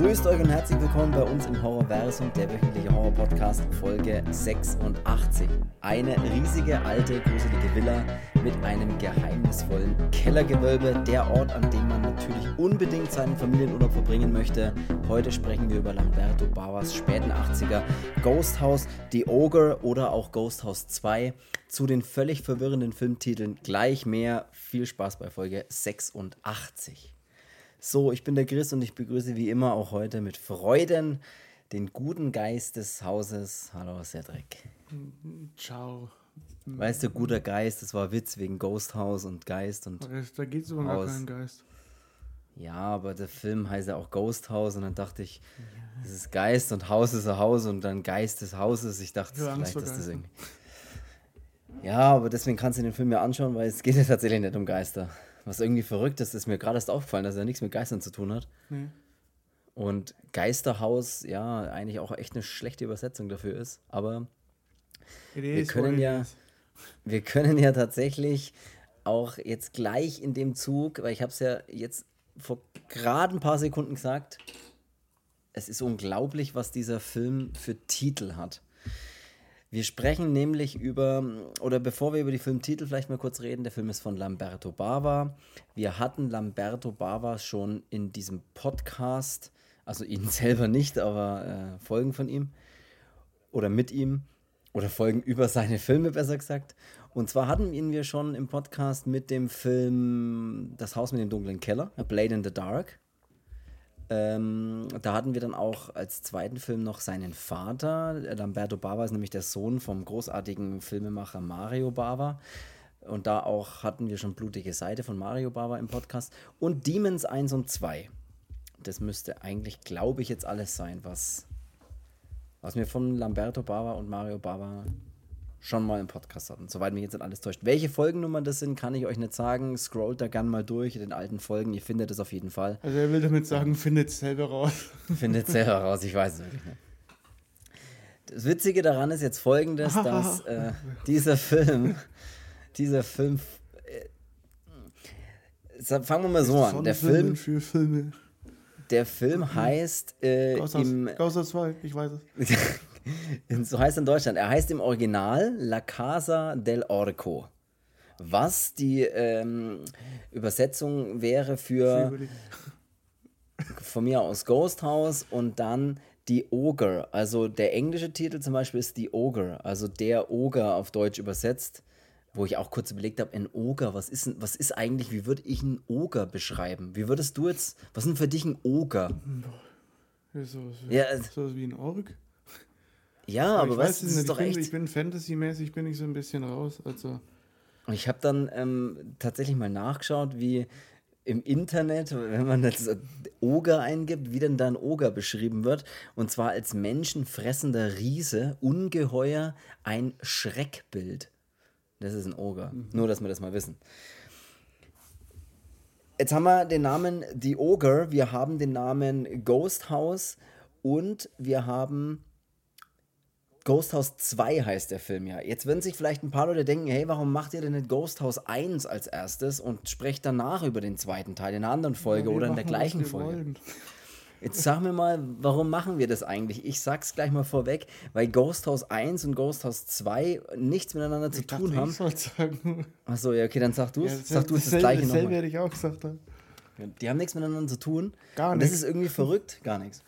Grüßt euch und herzlich willkommen bei uns im Horrorversum, der wöchentliche Horror-Podcast, Folge 86. Eine riesige, alte, gruselige Villa mit einem geheimnisvollen Kellergewölbe. Der Ort, an dem man natürlich unbedingt seinen Familienurlaub verbringen möchte. Heute sprechen wir über Lamberto Bavas späten 80er Ghost House, The Ogre oder auch Ghost House 2. Zu den völlig verwirrenden Filmtiteln gleich mehr. Viel Spaß bei Folge 86. So, ich bin der Chris und ich begrüße wie immer auch heute mit Freuden den guten Geist des Hauses. Hallo Cedric. Ciao. Weißt du, guter Geist, das war Witz wegen Ghost House und Geist und. Da geht es aber gar keinen Geist. Ja, aber der Film heißt ja auch Ghost House und dann dachte ich, es ist Geist und Haus ist ein Haus und dann Geist des Hauses. Ich dachte, Ja, vielleicht ist das irgendwie. Ja, aber deswegen kannst du den Film ja anschauen, weil es geht ja tatsächlich nicht um Geister. Was irgendwie verrückt ist, ist mir gerade erst aufgefallen, dass er nichts mit Geistern zu tun hat. Nee. Und Geisterhaus, ja, eigentlich auch echt eine schlechte Übersetzung dafür ist. Aber It wir können ja, wir können ja tatsächlich auch jetzt gleich in dem Zug, weil ich habe es ja jetzt vor gerade ein paar Sekunden gesagt, es ist unglaublich, was dieser Film für Titel hat. Wir sprechen nämlich über, oder bevor wir über die Filmtitel vielleicht mal kurz reden, der Film ist von Lamberto Bava. Wir hatten Lamberto Bava schon in diesem Podcast, also ihn selber nicht, aber äh, Folgen von ihm oder mit ihm oder Folgen über seine Filme, besser gesagt. Und zwar hatten ihn wir schon im Podcast mit dem Film Das Haus mit dem dunklen Keller, A Blade in the Dark. Ähm, da hatten wir dann auch als zweiten Film noch seinen Vater. Lamberto Bava ist nämlich der Sohn vom großartigen Filmemacher Mario Bava. Und da auch hatten wir schon Blutige Seite von Mario Bava im Podcast. Und Demons 1 und 2. Das müsste eigentlich, glaube ich, jetzt alles sein, was, was wir von Lamberto Bava und Mario Bava schon mal im Podcast hatten. Soweit mich jetzt nicht alles täuscht. Welche Folgennummern das sind, kann ich euch nicht sagen. Scrollt da gern mal durch in den alten Folgen. Ihr findet es auf jeden Fall. Also er will damit sagen, findet selber raus. Findet selber raus, ich weiß es wirklich nicht. Das Witzige daran ist jetzt folgendes, dass äh, dieser Film, dieser Film, äh, fangen wir mal so an. Der Film, der Film heißt äh, House, im, House 2, ich weiß es. so heißt er in Deutschland. Er heißt im Original La Casa del Orco. Was die ähm, Übersetzung wäre für von mir aus Ghost House und dann die Ogre. Also der englische Titel zum Beispiel ist die Ogre, also der Ogre auf Deutsch übersetzt. Wo ich auch kurz überlegt habe, ein Ogre, was ist, was ist eigentlich, wie würde ich einen Ogre beschreiben? Wie würdest du jetzt, was ist denn für dich ein Ogre? Ist sowas wie, Ja, sowas wie ein Org. Ja, aber ich weißt weiß du, das ist doch ich bin, echt. ich bin Fantasy-mäßig, bin ich so ein bisschen raus. Also, Und ich habe dann ähm, tatsächlich mal nachgeschaut, wie im Internet, wenn man das Oger eingibt, wie denn da ein Oger beschrieben wird. Und zwar als menschenfressender Riese, ungeheuer, ein Schreckbild. Das ist ein Oger. Nur, dass wir das mal wissen. Jetzt haben wir den Namen The Ogre, wir haben den Namen Ghost House und wir haben Ghost House 2 heißt der Film ja. Jetzt würden sich vielleicht ein paar Leute denken, hey, warum macht ihr denn nicht Ghost House 1 als erstes und sprecht danach über den zweiten Teil in einer anderen Folge wir oder in der gleichen Folge? wollen. Jetzt sag mir mal, warum machen wir das eigentlich? Ich sag's gleich mal vorweg, weil Ghost House 1 und Ghost House 2 nichts miteinander zu Ich dachte, tun haben. ich sagen. Achso, ja, okay, dann sag du es. Ja, sag du es das gleiche nochmal. hätte ich auch gesagt. dann. Die haben nichts miteinander zu tun. Gar Und das nichts. ist irgendwie verrückt. Gar nichts.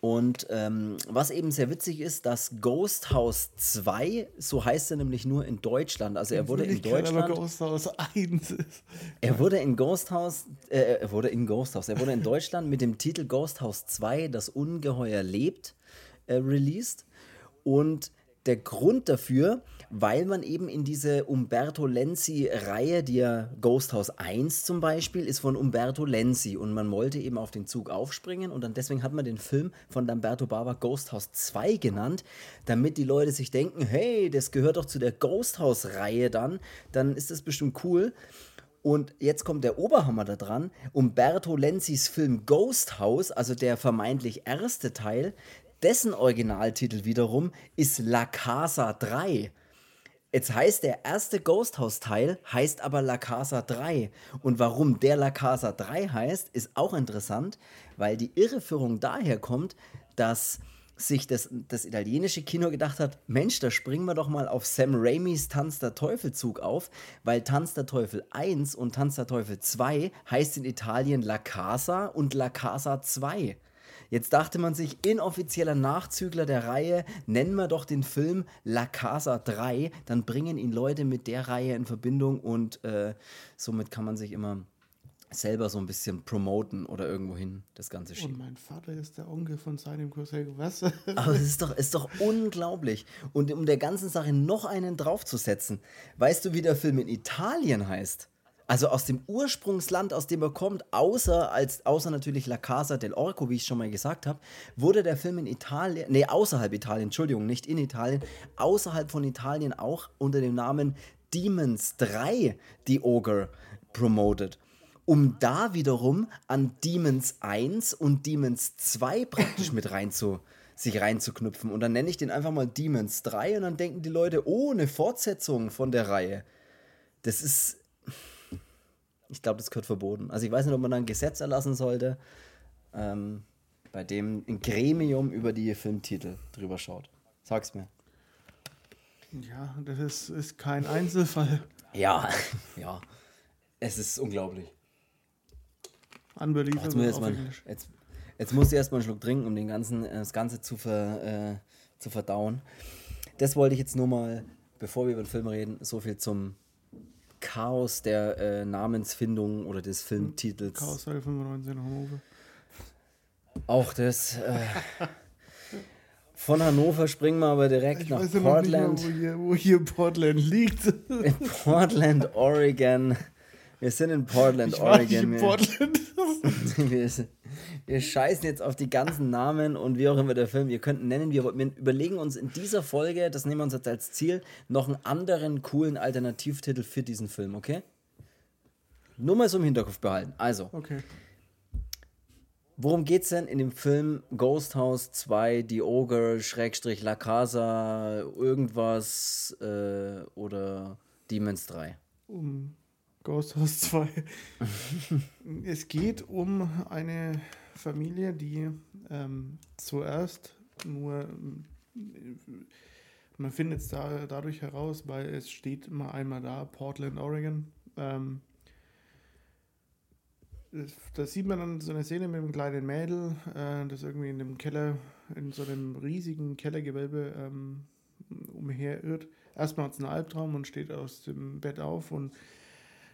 Und ähm, was eben sehr witzig ist, dass Ghost House 2, so heißt er nämlich nur in Deutschland. Also er wurde in Wirklichkeit aber Deutschland. Ghost House 1 ist. Er wurde in Ghost House, äh, er wurde in Ghost House, er wurde in Deutschland mit dem Titel Ghost House 2, das Ungeheuer lebt, äh, released. Und der Grund dafür, weil man eben in diese Umberto Lenzi-Reihe, die ja Ghost House 1 zum Beispiel, ist von Umberto Lenzi und man wollte eben auf den Zug aufspringen und dann deswegen hat man den Film von Lamberto Bava Ghost House 2 genannt, damit die Leute sich denken, hey, das gehört doch zu der Ghost House-Reihe dann, dann ist das bestimmt cool. Und jetzt kommt der Oberhammer da dran. Umberto Lenzis Film Ghost House, also der vermeintlich erste Teil, dessen Originaltitel wiederum ist La Casa 3. Jetzt heißt der erste Ghost House Teil, heißt aber La Casa 3. Und warum der La Casa 3 heißt, ist auch interessant, weil die Irreführung daher kommt, dass sich das, das italienische Kino gedacht hat, Mensch, da springen wir doch mal auf Sam Raimis Tanz der Teufel Zug auf, weil Tanz der Teufel 1 und Tanz der Teufel 2 heißt in Italien La Casa und La Casa 2. Jetzt dachte man sich, inoffizieller Nachzügler der Reihe, nennen wir doch den Film La Casa 3, dann bringen ihn Leute mit der Reihe in Verbindung und äh, somit kann man sich immer selber so ein bisschen promoten oder irgendwohin das Ganze Und schieben. mein Vater ist der Onkel von seinem Cousin. Was? Aber es ist doch, ist doch unglaublich. Und um der ganzen Sache noch einen draufzusetzen, weißt du, wie der Film in Italien heißt? Also aus dem Ursprungsland, aus dem er kommt, außer, als, außer natürlich La Casa del Orco, wie ich schon mal gesagt habe, wurde der Film in Italien, nee, außerhalb Italien, Entschuldigung, nicht in Italien, außerhalb von Italien auch unter dem Namen Demons 3, die Ogre, promoted um da wiederum an Demons 1 und Demons 2 praktisch mit rein zu, sich reinzuknüpfen. Und dann nenne ich den einfach mal Demons 3 und dann denken die Leute, oh, eine Fortsetzung von der Reihe. Das ist. Ich glaube, das gehört verboten. Also ich weiß nicht, ob man da ein Gesetz erlassen sollte, ähm, bei dem ein Gremium über die Filmtitel drüber schaut. Sag's mir. ja, das ist, ist kein Einzelfall. Ja, ja. Es ist unglaublich. Unbelievable Jetzt muss, ich jetzt, auf mal, Englisch. jetzt, jetzt muss ich erstmal einen Schluck trinken, um den ganzen, äh, das Ganze zu, ver, äh, zu verdauen. Das wollte ich jetzt nur mal, bevor wir über den Film reden, so viel zum Chaos der äh, Namensfindung oder des Filmtitels. Karussell 95 in Hannover. Auch das. Äh, von Hannover springen wir aber direkt Ich nach noch nicht Portland. wo hier, wo hier Portland liegt. In Portland, Oregon. Wir sind in Portland, Ich war Oregon. in Wir- Portland. wir, wir scheißen jetzt auf die ganzen Namen und wie auch immer der Film, ihr könnt ihn nennen, wir, wir überlegen uns in dieser Folge, das nehmen wir uns jetzt als Ziel, noch einen anderen coolen Alternativtitel für diesen Film, okay? Nur mal so im Hinterkopf behalten. Also, Okay. worum geht's denn in dem Film Ghost House 2, Die Ogre, Schrägstrich La Casa, irgendwas äh, oder Demons 3? Um Ghost House 2. es geht um eine Familie, die ähm, zuerst nur, ähm, man findet es da, dadurch heraus, weil es steht immer einmal da, Portland, Oregon. Ähm, da sieht man dann so eine Szene mit einem kleinen Mädel, äh, das irgendwie in dem Keller, in so einem riesigen Kellergewölbe ähm, umherirrt. Erstmal hat es einen Albtraum und steht aus dem Bett auf und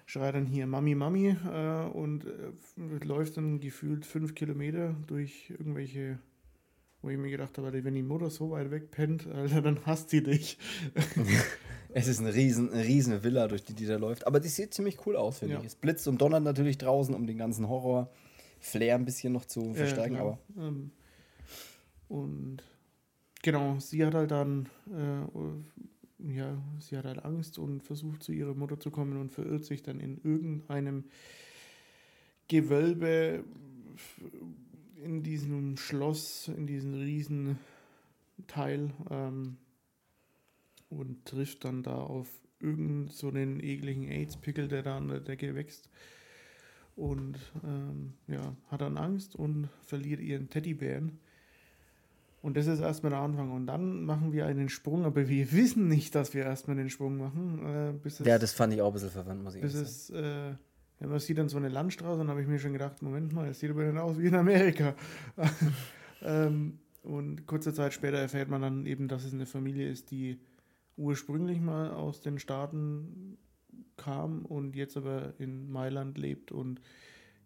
schreit dann hier Mami, Mami äh, und äh, läuft dann gefühlt fünf Kilometer durch irgendwelche, wo ich mir gedacht habe, wenn die Mutter so weit weg pennt, Alter, dann hasst sie dich. Es ist eine riesen, eine riesen Villa, durch die die da läuft. Aber die sieht ziemlich cool aus, finde Ja. ich. Es blitzt und donnert natürlich draußen, um den ganzen Horror-Flair ein bisschen noch zu Ja, verstärken. klar. aber Ähm, und genau, sie hat halt dann, äh, ja, sie hat halt Angst und versucht zu ihrer Mutter zu kommen und verirrt sich dann in irgendeinem Gewölbe in diesem Schloss, in diesem riesen Teil ähm, und trifft dann da auf irgend so einen ekligen AIDS-Pickel, der da an der Decke wächst und ähm, ja, hat dann Angst und verliert ihren Teddybären. Und das ist erstmal der Anfang. Und dann machen wir einen Sprung, aber wir wissen nicht, dass wir erstmal den Sprung machen. Äh, bis es, ja, das fand ich auch ein bisschen verwandt, muss ich bis sagen. es äh, ja, man sieht dann so eine Landstraße und habe ich mir schon gedacht, Moment mal, das sieht aber nicht aus wie in Amerika. ähm, und kurze Zeit später erfährt man dann eben, dass es eine Familie ist, die ursprünglich mal aus den Staaten kam und jetzt aber in Mailand lebt und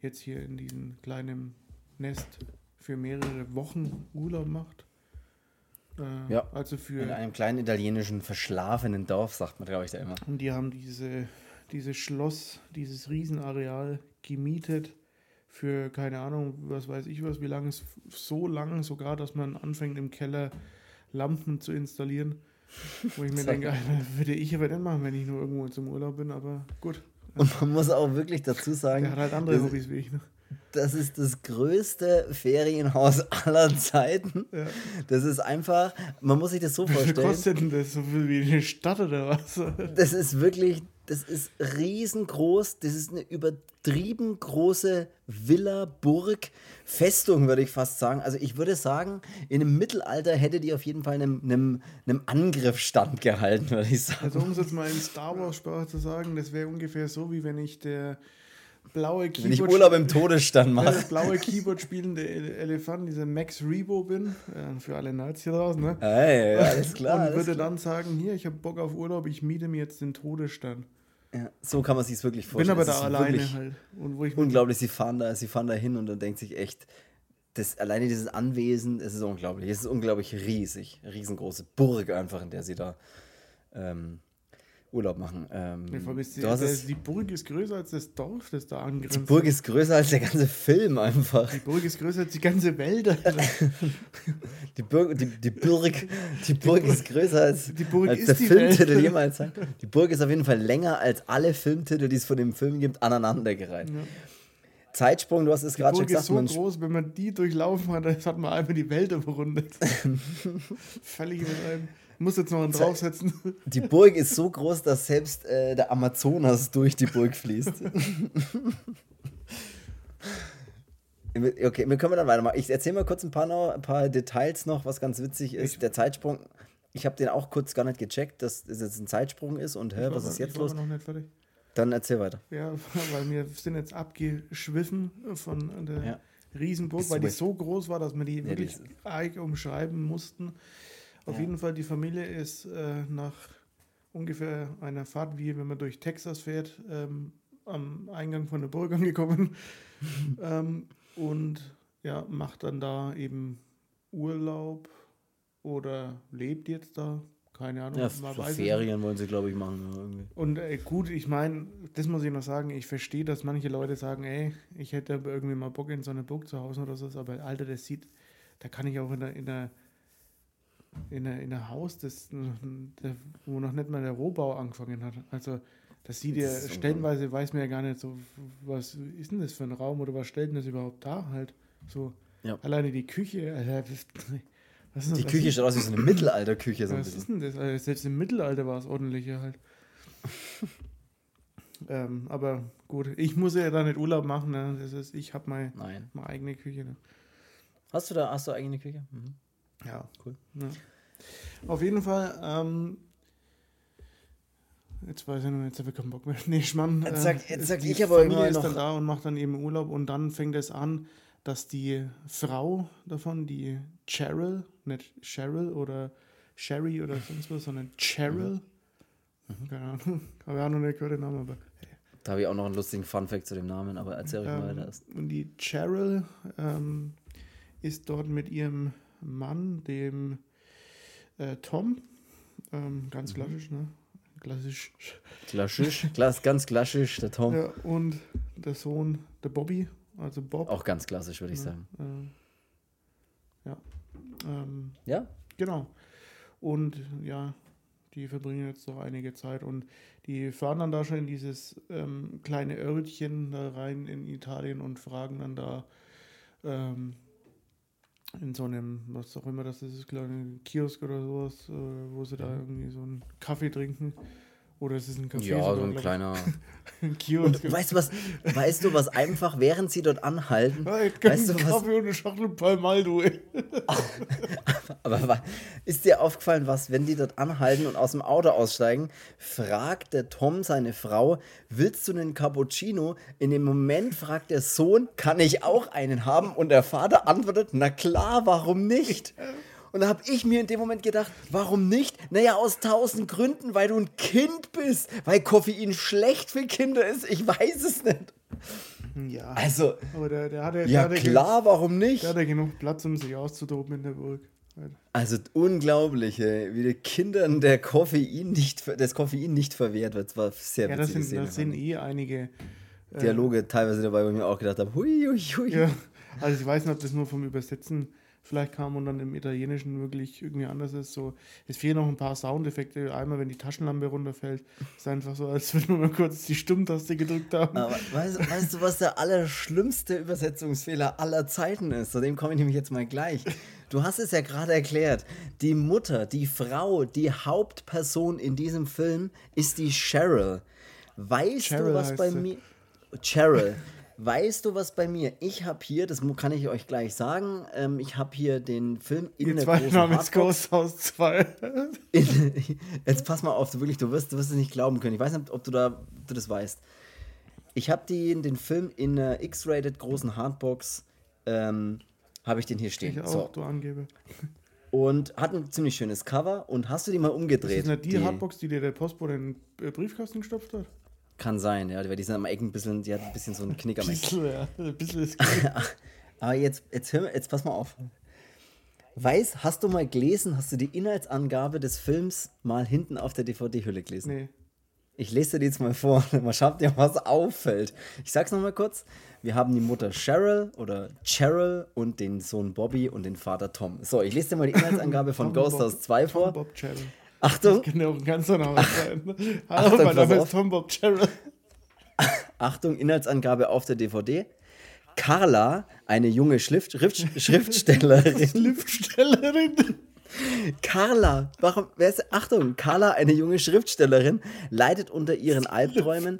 jetzt hier in diesem kleinen Nest für mehrere Wochen Urlaub macht. Äh, Ja. Also für In einem kleinen italienischen verschlafenen Dorf, sagt man, glaube ich, da immer. und die haben diese, dieses Schloss, dieses Riesenareal gemietet für, keine Ahnung, was weiß ich was, wie lange es so lang sogar, dass man anfängt im Keller Lampen zu installieren. Wo ich mir denke. Alter, würde ich aber nicht machen, wenn ich nur irgendwo zum Urlaub bin, aber gut. Und man muss auch wirklich dazu sagen, Der hat halt andere Hobbys wie ich. Ne? Das ist das größte Ferienhaus aller Zeiten. Ja. Das ist einfach, man muss sich das so vorstellen. Was kostet denn das so viel wie eine Stadt oder was? Das ist wirklich, das ist riesengroß. Das ist eine übertrieben große Villa, Burg, Festung, würde ich fast sagen. Also ich würde sagen, in einem Mittelalter hätte die auf jeden Fall einem, einem, einem Angriff standgehalten, würde ich sagen. Also um es jetzt mal in Star Wars-Sprache zu sagen, das wäre ungefähr so, wie wenn ich der blaue Keyboard. Wenn ich Urlaub im Todesstand mache. Das blaue Keyboard spielende Elefant, dieser Max Rebo bin, äh, für alle Nerds hier draußen, ne? Hey, ja, alles klar. Und würde dann sagen: Hier, ich habe Bock auf Urlaub, ich miete mir jetzt den Todesstand. Ja, so kann man sich wirklich vorstellen. Bin aber da alleine halt. Unglaublich, sie fahren da, sie fahren da hin und dann denkt sich echt, das, alleine dieses Anwesen, es ist unglaublich. Es ist unglaublich riesig. Riesengroße Burg einfach, in der sie da ähm, Urlaub machen. Ähm, die, das, die Burg ist größer als das Dorf, das da angrenzt. Die Burg ist größer als der ganze Film einfach. Die Burg ist größer als die ganze Welt. die, Burg, die, die, Burg, die Burg ist größer als, die Burg als ist der Filmtitel jemals. Die Burg ist auf jeden Fall länger als alle Filmtitel, die es von dem Film gibt, aneinandergereiht. Ja. Zeitsprung, du hast es gerade schon gesagt. Die ist so groß, wenn man die durchlaufen hat, dann hat man einfach die Welt überrundet. Völlig übertreiben. Muss jetzt noch einen draufsetzen. Die Burg ist so groß, dass selbst äh, der Amazonas durch die Burg fließt. okay, wir können dann weitermachen. Ich erzähle mal kurz ein paar, noch, ein paar Details noch, was ganz witzig ist. Ich, der Zeitsprung, ich habe den auch kurz gar nicht gecheckt, dass es jetzt ein Zeitsprung ist und hä, was ist jetzt los? Dann erzähl weiter. Ja, weil wir sind jetzt abgeschwiffen von der ja. Riesenburg, weil die so groß war, dass wir die ja, wirklich die umschreiben mussten. Auf ja. jeden Fall, die Familie ist äh, nach ungefähr einer Fahrt, wie wenn man durch Texas fährt, ähm, am Eingang von der Burg angekommen ähm, und ja, macht dann da eben Urlaub oder lebt jetzt da. Keine Ahnung. Ja, Ferien wollen sie, glaube ich, machen. Irgendwie. Und äh, gut, ich meine, das muss ich noch sagen, ich verstehe, dass manche Leute sagen, ey, ich hätte irgendwie mal Bock in so eine Burg zu Hause oder so, aber Alter, das sieht, da kann ich auch in der, in der in einem Haus, das, wo noch nicht mal der Rohbau angefangen hat. Also das sieht ja stellenweise, weiß man ja gar nicht so, was ist denn das für ein Raum oder was stellt denn das überhaupt da halt? So ja. alleine die Küche. Also, was die Küche sieht aus wie so eine Mittelalterküche. So was ist denn das? Also selbst im Mittelalter war es ordentlicher halt. ähm, aber gut, ich muss ja da nicht Urlaub machen. Ne? Das ist, ich habe meine, meine eigene Küche. Ne? Hast du da hast du eigene Küche? Mhm. Ja, cool. Ja. Auf jeden Fall, ähm, jetzt weiß ich nicht, jetzt habe ich keinen Bock mehr. Nee, Schmann. Jetzt sag, äh, jetzt sag ich aber Familie ist dann da und macht dann eben Urlaub und dann fängt es an, dass die Frau davon, die Cheryl, nicht Cheryl oder Sherry oder sonst was, sondern Cheryl, mhm. keine Ahnung, habe ich auch noch nicht gehört den Namen, aber hey. Da habe ich auch noch einen lustigen Funfact zu dem Namen, aber erzähl euch ähm, mal weiter. Und die Cheryl ähm, ist dort mit ihrem Mann, dem äh, Tom, ähm, ganz mhm. klassisch, ne? Klassisch. Klassisch, Klass, ganz klassisch, der Tom. Ja, und der Sohn, der Bobby, also Bob. Auch ganz klassisch, würde ich ja, sagen. Äh, ja. Ähm, ja? Genau. Und ja, die verbringen jetzt noch einige Zeit und die fahren dann da schon in dieses ähm, kleine Örtchen da rein in Italien und fragen dann da ähm, in so einem, was auch immer das ist, kleine Kiosk oder sowas, äh, wo sie da irgendwie so einen Kaffee trinken. Oder ist es ein Café? Ja, so ein kleiner. ein Kiosk. Weißt du was, weißt du was einfach, während sie dort anhalten? Ja, ich weißt du was? Kaffee und eine Schachtel Palmaldo, ey. Aber ist dir aufgefallen, was, wenn die dort anhalten und aus dem Auto aussteigen, fragt der Tom seine Frau, willst du einen Cappuccino? In dem Moment fragt der Sohn, kann ich auch einen haben? Und der Vater antwortet, na klar, warum nicht? Und da habe ich mir in dem Moment gedacht, warum nicht? Naja, aus tausend Gründen, weil du ein Kind bist, weil Koffein schlecht für Kinder ist. Ich weiß es nicht. Ja. Also, aber der, der hatte, ja der klar, warum nicht? Der hat ja genug Platz, um sich auszutoben in der Burg. Also unglaublich, ey, wie den Kindern der Koffein nicht, das Koffein nicht verwehrt wird. Das war sehr ja, das sind, das sind eh einige äh, Dialoge teilweise dabei, wo ich mir auch gedacht habe, hui, hui, hui. Ja, also ich weiß nicht, ob das nur vom Übersetzen vielleicht kam und dann im Italienischen wirklich irgendwie anders ist. So, es fehlen noch ein paar Soundeffekte. Einmal, wenn die Taschenlampe runterfällt, ist einfach so, als wenn wir mal kurz die Stummtaste gedrückt haben. Aber weißt, weißt du, was der allerschlimmste Übersetzungsfehler aller Zeiten ist? Zu dem komme ich nämlich jetzt mal gleich. Du hast es ja gerade erklärt. Die Mutter, die Frau, die Hauptperson in diesem Film ist die Cheryl. Weißt Cheryl du, was bei sie. mir. Cheryl. Weißt du, was bei mir? Ich habe hier, das kann ich euch gleich sagen, ähm, ich habe hier den Film in der großen Name ist Ghost House 2. in, jetzt pass mal auf, du, wirklich, du wirst, du wirst es nicht glauben können. Ich weiß nicht, ob du, da, du das weißt. Ich habe den Film in der X-Rated großen Hardbox, ähm, habe ich den hier stehen. Ich auch, so. du Angebe. Und hat ein ziemlich schönes Cover. Und hast du die mal umgedreht? Das ist nicht die, die Hardbox, die dir der Postbote in den Briefkasten gestopft hat? Kann sein, ja, weil die sind am Eck ein bisschen, die hat ein bisschen so einen Knick am Eck. Bisschen, ja. Ein bisschen ist Aber jetzt, jetzt, hör, jetzt pass mal auf. Weiß, hast du mal gelesen, hast du die Inhaltsangabe des Films mal hinten auf der DVD-Hülle gelesen? Nee. Ich lese dir jetzt mal vor, mal schaut dir, was auffällt. Ich sag's nochmal kurz. Wir haben die Mutter Cheryl oder Cheryl und den Sohn Bobby und den Vater Tom. So, ich lese dir mal die Inhaltsangabe von Ghost House 2 vor. Tom Bob Cheryl. Achtung. Das kann ja auch ein ganzer Name sein. Hallo, Achtung, mein Name ist Tom Bob Cheryl. Achtung, Inhaltsangabe auf der DVD. Carla, eine junge Schrift, Schrift, Schriftstellerin. Schriftstellerin. Carla, warum, wer ist, Achtung, Carla, eine junge Schriftstellerin, leidet unter ihren Albträumen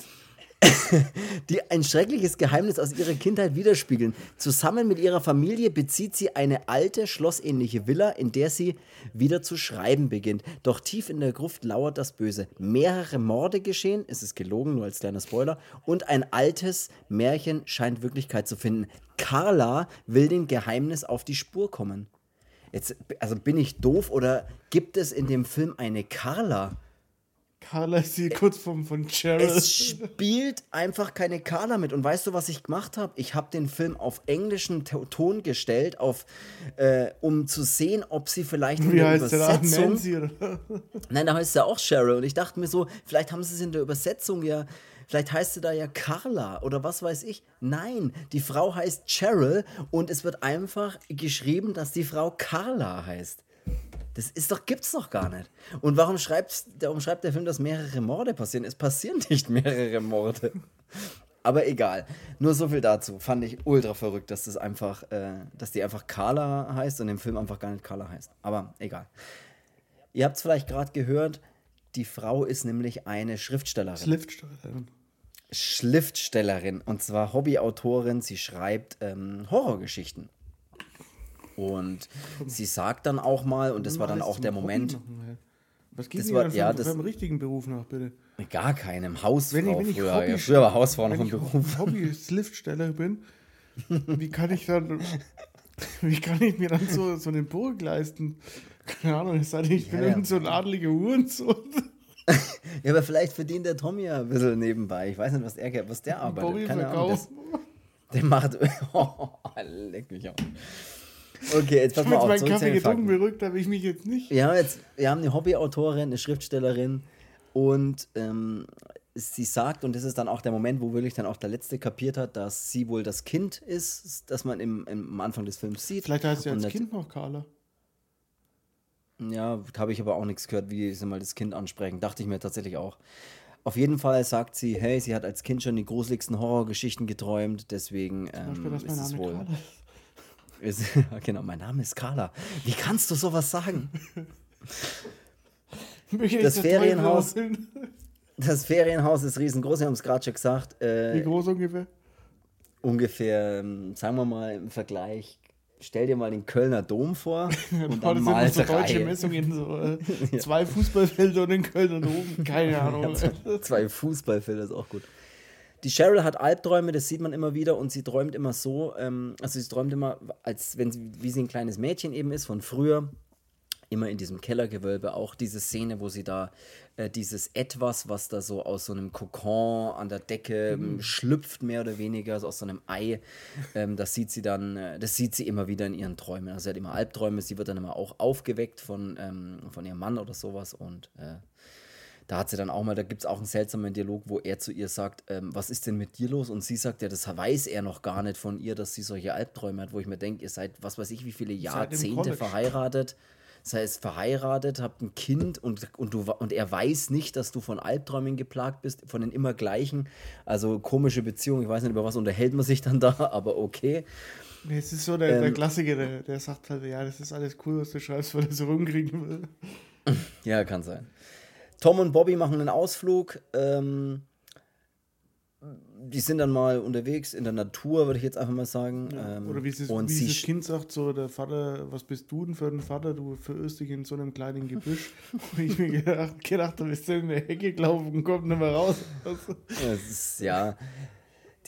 die ein schreckliches Geheimnis aus ihrer Kindheit widerspiegeln. Zusammen mit ihrer Familie bezieht sie eine alte, schlossähnliche Villa, in der sie wieder zu schreiben beginnt. Doch tief in der Gruft lauert das Böse. Mehrere Morde geschehen, es ist gelogen, nur als kleiner Spoiler, und ein altes Märchen scheint Wirklichkeit zu finden. Carla will dem Geheimnis auf die Spur kommen. Jetzt, also bin ich doof oder gibt es in dem Film eine Carla? Carla ist die kurz von, Cheryl. Es spielt einfach keine Carla mit. Und weißt du, was ich gemacht habe? Ich habe den Film auf englischen Ton gestellt, auf, äh, um zu sehen, ob sie vielleicht in Wie der heißt Übersetzung. Der Nein, da heißt ja auch Cheryl. Und ich dachte mir so, vielleicht haben sie es in der Übersetzung ja. Vielleicht heißt sie da ja Carla oder was weiß ich. Nein, die Frau heißt Cheryl und es wird einfach geschrieben, dass die Frau Carla heißt. Das ist doch, gibt's doch gar nicht. Und warum, schreibt, warum schreibt der Film, dass mehrere Morde passieren? Es passieren nicht mehrere Morde. Aber egal. Nur so viel dazu. Fand ich ultra verrückt, dass das einfach, äh, dass die einfach Carla heißt und im Film einfach gar nicht Carla heißt. Aber egal. Ihr habt es vielleicht gerade gehört, die Frau ist nämlich eine Schriftstellerin. Schriftstellerin. Schriftstellerin. Und zwar Hobbyautorin. Sie schreibt ähm, Horrorgeschichten. Und sie sagt dann auch mal, und das war dann auch der Moment. Was geht das war, ja, das, einem richtigen Beruf nach, bitte? Gar keinem. Hausfrau wenn ich, wenn ich früher. Hobby, ja, früher war Hausfrau noch ein Beruf. Hobby Liftsteller bin, wie kann ich dann, wie kann ich mir dann so, so eine Burg leisten? Keine Ahnung, ich sage, ich bin ja, so ein adeliger Hurensohn. ja, aber vielleicht verdient der Tommy ja ein bisschen nebenbei. Ich weiß nicht, was, er, was der arbeitet. Bobby Keine Ahnung. Das, der macht. Oh, leck mich auf. Okay, jetzt pass mal auf. Ich meinen Kaffee getrunken, berückt habe ich mich jetzt nicht. Ja, jetzt, wir haben eine Hobbyautorin, eine Schriftstellerin und ähm, sie sagt, und das ist dann auch der Moment, wo wirklich dann auch der Letzte kapiert hat, dass sie wohl das Kind ist, das man im, im am Anfang des Films sieht. Vielleicht heißt sie als Kind noch Carla. Ja, habe ich aber auch nichts gehört, wie sie mal das Kind ansprechen. Dachte ich mir tatsächlich auch. Auf jeden Fall sagt sie, hey, sie hat als Kind schon die gruseligsten Horrorgeschichten geträumt, deswegen ähm, Beispiel, ist es wohl. Carla. Genau, mein Name ist Carla. Wie kannst du sowas sagen? das Ferienhaus. Das Ferienhaus ist riesengroß, wir haben es gerade schon gesagt. Äh, Wie groß ungefähr? Ungefähr, ähm, sagen wir mal im Vergleich, stell dir mal den Kölner Dom vor. und dann mal so deutsche Messungen, so äh, ja. zwei Fußballfelder und den Kölner Dom, keine Ahnung. Ja, zwei Fußballfelder ist auch gut. Die Cheryl hat Albträume, das sieht man immer wieder und sie träumt immer so, ähm, also sie träumt immer, als wenn sie, wie sie ein kleines Mädchen eben ist von früher, immer in diesem Kellergewölbe, auch diese Szene, wo sie da äh, dieses Etwas, was da so aus so einem Kokon an der Decke mhm. schlüpft, mehr oder weniger, also aus so einem Ei, ähm, das sieht sie dann, äh, das sieht sie immer wieder in ihren Träumen. Also sie hat immer Albträume, sie wird dann immer auch aufgeweckt von, ähm, von ihrem Mann oder sowas und äh, da hat sie dann auch mal, da gibt es auch einen seltsamen Dialog, wo er zu ihr sagt, ähm, was ist denn mit dir los? Und sie sagt, ja, das weiß er noch gar nicht von ihr, dass sie solche Albträume hat, wo ich mir denke, ihr seid, was weiß ich, wie viele Jahrzehnte verheiratet sei es verheiratet, habt ein Kind und, und, du, und er weiß nicht, dass du von Albträumen geplagt bist, von den immer gleichen. Also komische Beziehung, ich weiß nicht, über was unterhält man sich dann da, aber okay. Es ist so der, ähm, der Klassiker, der, der sagt halt, ja, das ist alles cool, was du schreibst, weil er so rumkriegen will. Ja, kann sein. Tom und Bobby machen einen Ausflug. Ähm, die sind dann mal unterwegs in der Natur, würde ich jetzt einfach mal sagen. Ja. Ähm, Oder wie, es, und wie das Kind sagt, so der Vater, was bist du denn für ein Vater? Du verirrst dich in so einem kleinen Gebüsch. und ich mir gedacht, gedacht, du bist in der Hecke gelaufen und kommst nicht mehr raus. ist, ja.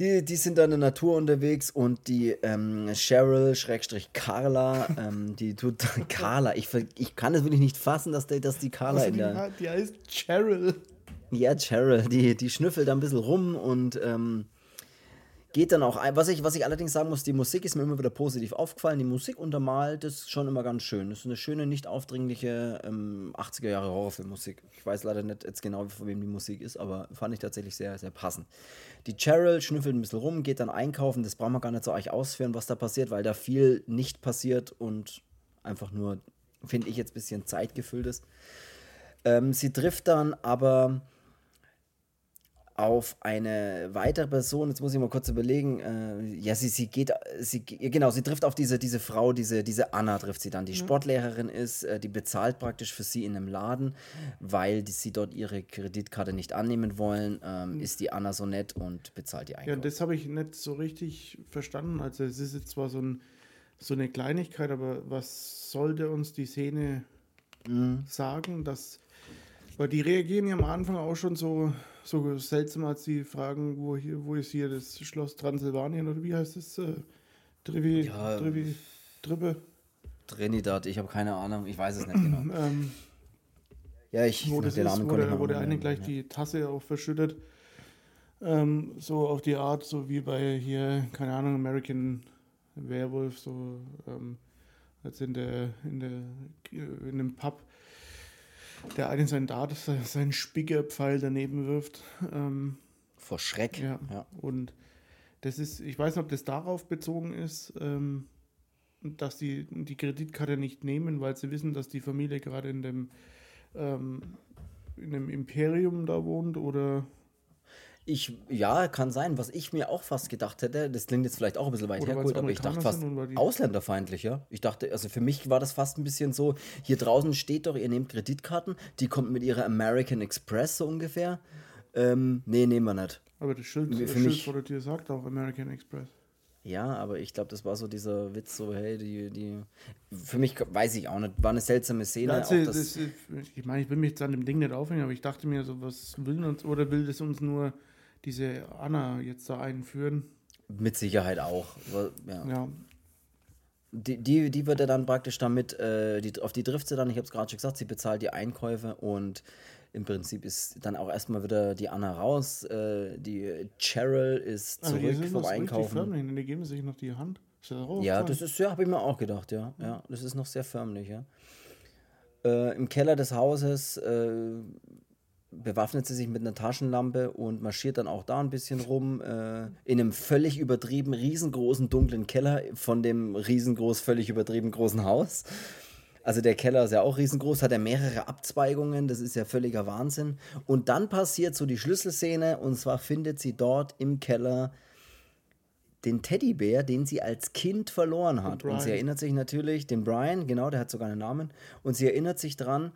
Die, die sind da in der Natur unterwegs und die ähm, Cheryl, Schrägstrich Carla, ähm, die tut Carla. Ich, ich kann es wirklich nicht fassen, dass, die, dass die Carla in der. Die heißt Cheryl. Ja, Cheryl, die, die schnüffelt da ein bisschen rum und ähm, geht dann auch ein. Was ich, was ich allerdings sagen muss, die Musik ist mir immer wieder positiv aufgefallen. Die Musik untermalt ist schon immer ganz schön. Das ist eine schöne, nicht aufdringliche ähm, 80er Jahre Horrorfilmmusik. Ich weiß leider nicht jetzt genau, von wem die Musik ist, aber fand ich tatsächlich sehr, sehr passend. Die Cheryl schnüffelt ein bisschen rum, geht dann einkaufen. Das brauchen wir gar nicht so euch ausführen, was da passiert, weil da viel nicht passiert und einfach nur, finde ich, jetzt ein bisschen zeitgefüllt ist. Ähm, sie trifft dann aber auf eine weitere Person, jetzt muss ich mal kurz überlegen, äh, ja, sie, sie geht, sie, genau, sie trifft auf diese, diese Frau, diese, diese Anna trifft sie dann, die mhm. Sportlehrerin ist, äh, die bezahlt praktisch für sie in einem Laden, weil die, sie dort ihre Kreditkarte nicht annehmen wollen, ähm, mhm. ist die Anna so nett und bezahlt die Einkauf. Ja, das habe ich nicht so richtig verstanden, also es ist jetzt zwar so, ein, so eine Kleinigkeit, aber was sollte uns die Szene mhm. sagen, dass, weil die reagieren ja am Anfang auch schon so so seltsam, als sie fragen, wo, hier, wo ist hier das Schloss Transsilvanien oder wie heißt es? Äh, Trivi, ja, Trivi, Trippe? Trinidad, ich habe keine Ahnung, ich weiß es nicht genau. ähm, ja, ich wo das den Namen ist, wo der, wo der eine gleich ja. die Tasse auch verschüttet. Ähm, so auf die Art, so wie bei hier, keine Ahnung, American Werewolf, so ähm, als in der, in der in dem Pub der eine seinen Dart, seinen Spiegelpfeil daneben wirft. Ähm, Vor Schreck. Ja. ja. Und das ist, ich weiß nicht, ob das darauf bezogen ist, ähm, dass die die Kreditkarte nicht nehmen, weil sie wissen, dass die Familie gerade in dem, ähm, in dem Imperium da wohnt oder ich, ja, kann sein. Was ich mir auch fast gedacht hätte, das klingt jetzt vielleicht auch ein bisschen weit hergeholt, aber ich dachte fast ausländerfeindlich, ja. Ich dachte, also für mich war das fast ein bisschen so, hier draußen steht doch, ihr nehmt Kreditkarten, die kommt mit ihrer American Express so ungefähr. Ähm, nee, nehmen wir nicht. Aber das Schild, für das Schild mich, vor der Tür sagt auch American Express. Ja, aber ich glaube, das war so dieser Witz, so, hey, die, die. Für mich weiß ich auch nicht, war eine seltsame Szene. Ja, auch, das, ich meine, ich will mich jetzt an dem Ding nicht aufhängen, aber ich dachte mir so, was will uns, oder will das uns nur diese Anna jetzt da einführen. Mit Sicherheit auch. Ja. ja. Die, die, die wird er dann praktisch damit, äh, die, auf die trifft sie dann, ich habe es gerade schon gesagt, sie bezahlt die Einkäufe und im Prinzip ist dann auch erstmal wieder die Anna raus. Äh, die Cheryl ist zurück Aber vom Einkaufen. Förmlich, die geben sich noch die Hand. Das ja, das ist, ja, habe ich mir auch gedacht, ja. ja. Das ist noch sehr förmlich, ja. Äh, Im Keller des Hauses äh, bewaffnet sie sich mit einer Taschenlampe und marschiert dann auch da ein bisschen rum äh, in einem völlig übertrieben riesengroßen dunklen Keller von dem riesengroß völlig übertrieben großen Haus. Also der Keller ist ja auch riesengroß, hat ja mehrere Abzweigungen, das ist ja völliger Wahnsinn. Und dann passiert so die Schlüsselszene und zwar findet sie dort im Keller den Teddybär, den sie als Kind verloren hat. Und sie erinnert sich natürlich, den Brian, genau, der hat sogar einen Namen, und sie erinnert sich dran,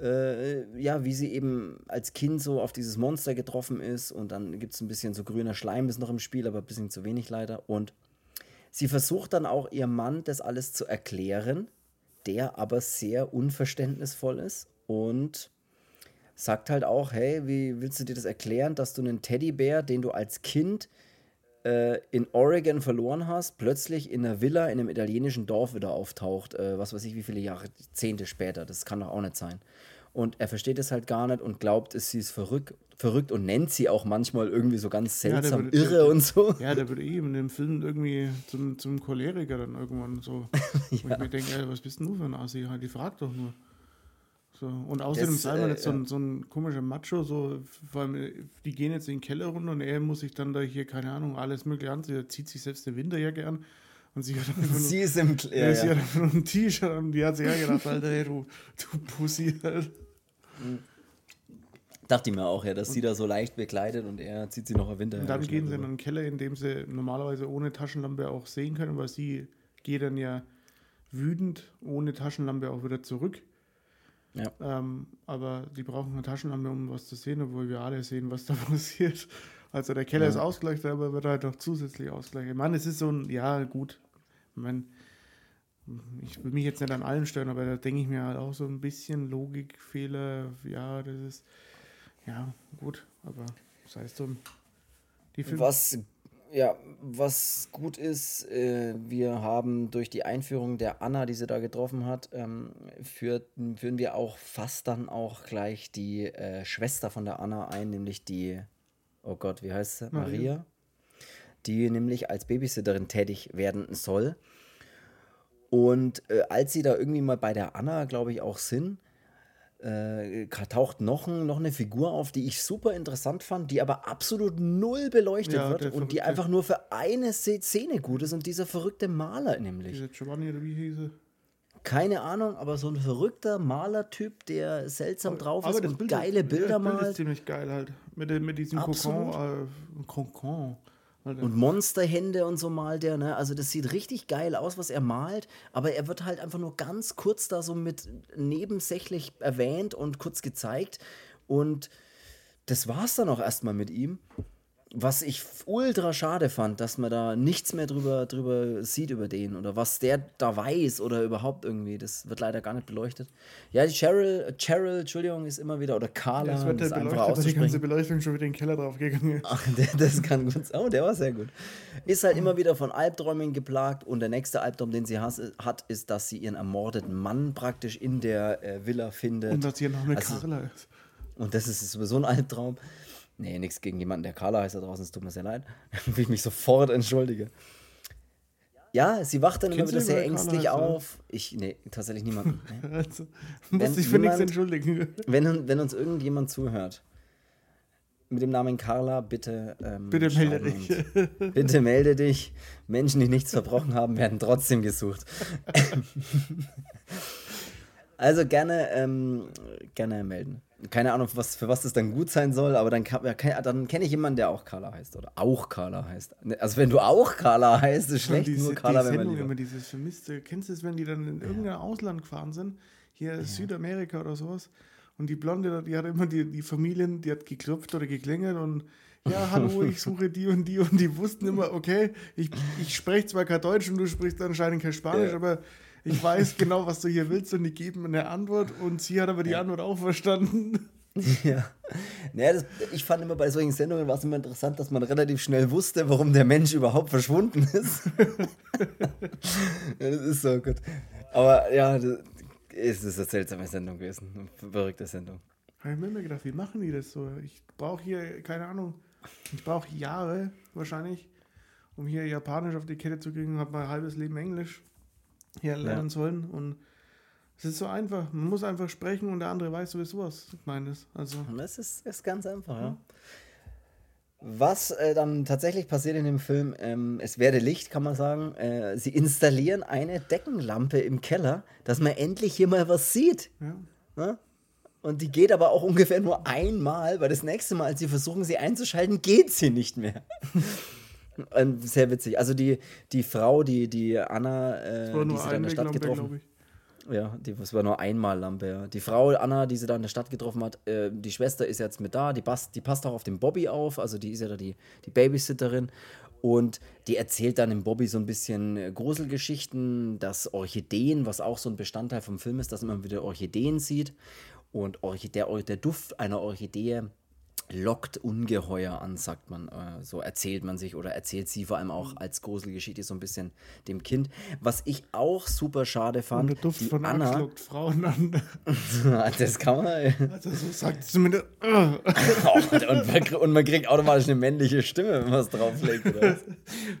äh, ja, wie sie eben als Kind so auf dieses Monster getroffen ist und dann gibt es ein bisschen so grüner Schleim ist noch im Spiel, aber ein bisschen zu wenig leider. Und sie versucht dann auch ihrem Mann das alles zu erklären, der aber sehr unverständnisvoll ist und sagt halt auch, hey, wie willst du dir das erklären, dass du einen Teddybär, den du als Kind äh, in Oregon verloren hast, plötzlich in einer Villa in einem italienischen Dorf wieder auftaucht, äh, was weiß ich, wie viele Jahrzehnte später. Das kann doch auch nicht sein. Und er versteht es halt gar nicht und glaubt, sie ist verrückt, verrückt und nennt sie auch manchmal irgendwie so ganz seltsam ja, würde, irre der, und so. Ja, der wird eben in dem Film irgendwie zum, zum Choleriker dann irgendwann so. ja. Wo ich mir denke, ey, was bist denn du für ein Assi? Die fragt doch nur. So. Und außerdem Das, sei man äh, jetzt so ja. ein, so ein komischer Macho, so, äh, die gehen jetzt in den Keller runter und er muss sich dann da hier, keine Ahnung, alles mögliche anziehen. Er zieht sich selbst eine Winterjacke an und sie hat einfach nur, Sie ist im Kl- ja, ja, sie hat einfach nur ein T-Shirt und die hat sich ja gedacht, Alter, hey, du, du Pussy. Halt. Dachte ich mir auch, ja, dass sie da so leicht bekleidet und er zieht sie noch im Winter. Und dann gehen sie in einen Keller, in dem sie normalerweise ohne Taschenlampe auch sehen können, weil sie geht dann ja wütend ohne Taschenlampe auch wieder zurück. Ja. Ähm, aber die brauchen eine Taschenlampe, um was zu sehen, obwohl wir alle sehen, was da passiert. Also der Keller Ja. ist ausgeleuchtet, aber wird halt noch zusätzlich ausgeleuchtet. Mann, es ist so ein, ja gut, ich mein, ich will mich jetzt nicht an allen stören, aber da denke ich mir halt auch so ein bisschen Logikfehler, ja, das ist, ja, gut, aber sei es drum. Die Filme, Was, ja, was gut ist, äh, wir haben durch die Einführung der Anna, die sie da getroffen hat, ähm, führt, führen wir auch fast dann auch gleich die äh, Schwester von der Anna ein, nämlich die, oh Gott, wie heißt sie? Maria. Maria. Die nämlich als Babysitterin tätig werden soll. Und äh, als sie da irgendwie mal bei der Anna, glaube ich, auch sind, äh, taucht noch, ein, noch eine Figur auf, die ich super interessant fand, die aber absolut null beleuchtet Ja, wird und die einfach nur für eine Szene gut ist und dieser verrückte Maler nämlich. dieser Giovanni oder wie hieß er? Keine Ahnung, aber so ein verrückter Malertyp, der seltsam drauf ist und Bild- geile ja, Bilder das Bild ist malt ziemlich geil halt. Mit, mit diesem Kokon, äh, Kokon. Alter. und Monsterhände und so malt der, ne? Also das sieht richtig geil aus, was er malt, aber er wird halt einfach nur ganz kurz da so mit nebensächlich erwähnt und kurz gezeigt und das war's dann auch erstmal mit ihm. Was ich ultra schade fand, dass man da nichts mehr drüber, drüber sieht über den oder was der da weiß oder überhaupt irgendwie. Das wird leider gar nicht beleuchtet. Ja, die Cheryl, Cheryl, Entschuldigung, ist immer wieder, oder Carla, das wird um das der einfach beleuchtet, die ganze. Beleuchtung schon wieder in den Keller draufgegangen ist. Ach, der, das kann gut sein. Oh, der war sehr gut. Ist halt immer wieder von Albträumen geplagt und der nächste Albtraum, den sie hat, ist, dass sie ihren ermordeten Mann praktisch in der äh, Villa findet. Und dass hier noch eine Also- Carla ist. Und das ist sowieso ein Albtraum. Nee, nichts gegen jemanden, der Carla heißt da draußen, es tut mir sehr leid. Wie ich mich sofort entschuldige. Ja, sie wacht dann immer Kennst du wieder sehr ängstlich Carla heißt, auf. Ich, nee, tatsächlich niemanden. Nee. Also, Wenn muss ich für nichts entschuldigen. Wenn, wenn uns irgendjemand zuhört, mit dem Namen Carla, bitte. Ähm, Bitte melde dich. Bitte melde dich. Menschen, die nichts verbrochen haben, werden trotzdem gesucht. Also gerne, ähm, gerne melden. Keine Ahnung, was, für was das dann gut sein soll, aber dann, kann- ja, dann kenne ich jemanden, der auch Carla heißt oder auch Carla heißt. Also wenn du auch Carla heißt, ist schlecht, Diese- nur Carla, die wenn man Sendung lieber. immer dieses Vermisste. Kennst du es, wenn die dann in irgendein Ausland gefahren sind? Hier Südamerika oder sowas. Und die Blonde, die hat immer die, die Familien, die hat geklopft oder geklingelt und ja, hallo, ich suche die und die und die wussten immer, okay, ich, ich spreche zwar kein Deutsch und du sprichst anscheinend kein Spanisch, Ja. aber ich weiß genau, was du hier willst und die geben eine Antwort und sie hat aber die Antwort auch verstanden. Ja. Naja, das, ich fand immer bei solchen Sendungen war es immer interessant, dass man relativ schnell wusste, warum der Mensch überhaupt verschwunden ist. ja, das ist so gut. Aber ja, das, es ist eine seltsame Sendung gewesen. Eine verrückte Sendung. Habe ich mir immer gedacht, wie machen die das so? Ich brauche hier, keine Ahnung, ich brauche Jahre wahrscheinlich, um hier Japanisch auf die Kette zu kriegen. Habe mein halbes Leben Englisch hier lernen sollen. Und es ist so einfach. Man muss einfach sprechen und der andere weiß sowieso, was gemeint ist. Also, das ist, ist ganz einfach, ja. Was äh, dann tatsächlich passiert in dem Film, ähm, es werde Licht, kann man sagen. Äh, sie installieren eine Deckenlampe im Keller, dass man endlich hier mal was sieht. ja. Ne? Und die geht aber auch ungefähr nur einmal, weil das nächste Mal, als sie versuchen, sie einzuschalten, geht sie nicht mehr. Und sehr witzig. Also die, die Frau, die, die Anna, äh, die sie da in der Stadt Einweglampe, getroffen ich. ja, die, das war nur einmal Lampe, ja. Die Frau Anna, die sie da in der Stadt getroffen hat, äh, die Schwester ist jetzt mit da, die passt, die passt auch auf den Bobby auf, also die ist ja da die, die Babysitterin. Und die erzählt dann dem Bobby so ein bisschen äh, Gruselgeschichten, dass Orchideen, was auch so ein Bestandteil vom Film ist, dass man wieder Orchideen sieht. Und Orchide der, der Duft einer Orchidee lockt ungeheuer an, sagt man. Äh, so erzählt man sich oder erzählt sie vor allem auch als Gruselgeschichte so ein bisschen dem Kind. Was ich auch super schade Und fand, der Duft die von Anna, lockt Frauen an. das kann man. Also so sagt es zumindest. äh. und, man, und man kriegt automatisch eine männliche Stimme, wenn man es drauflegt.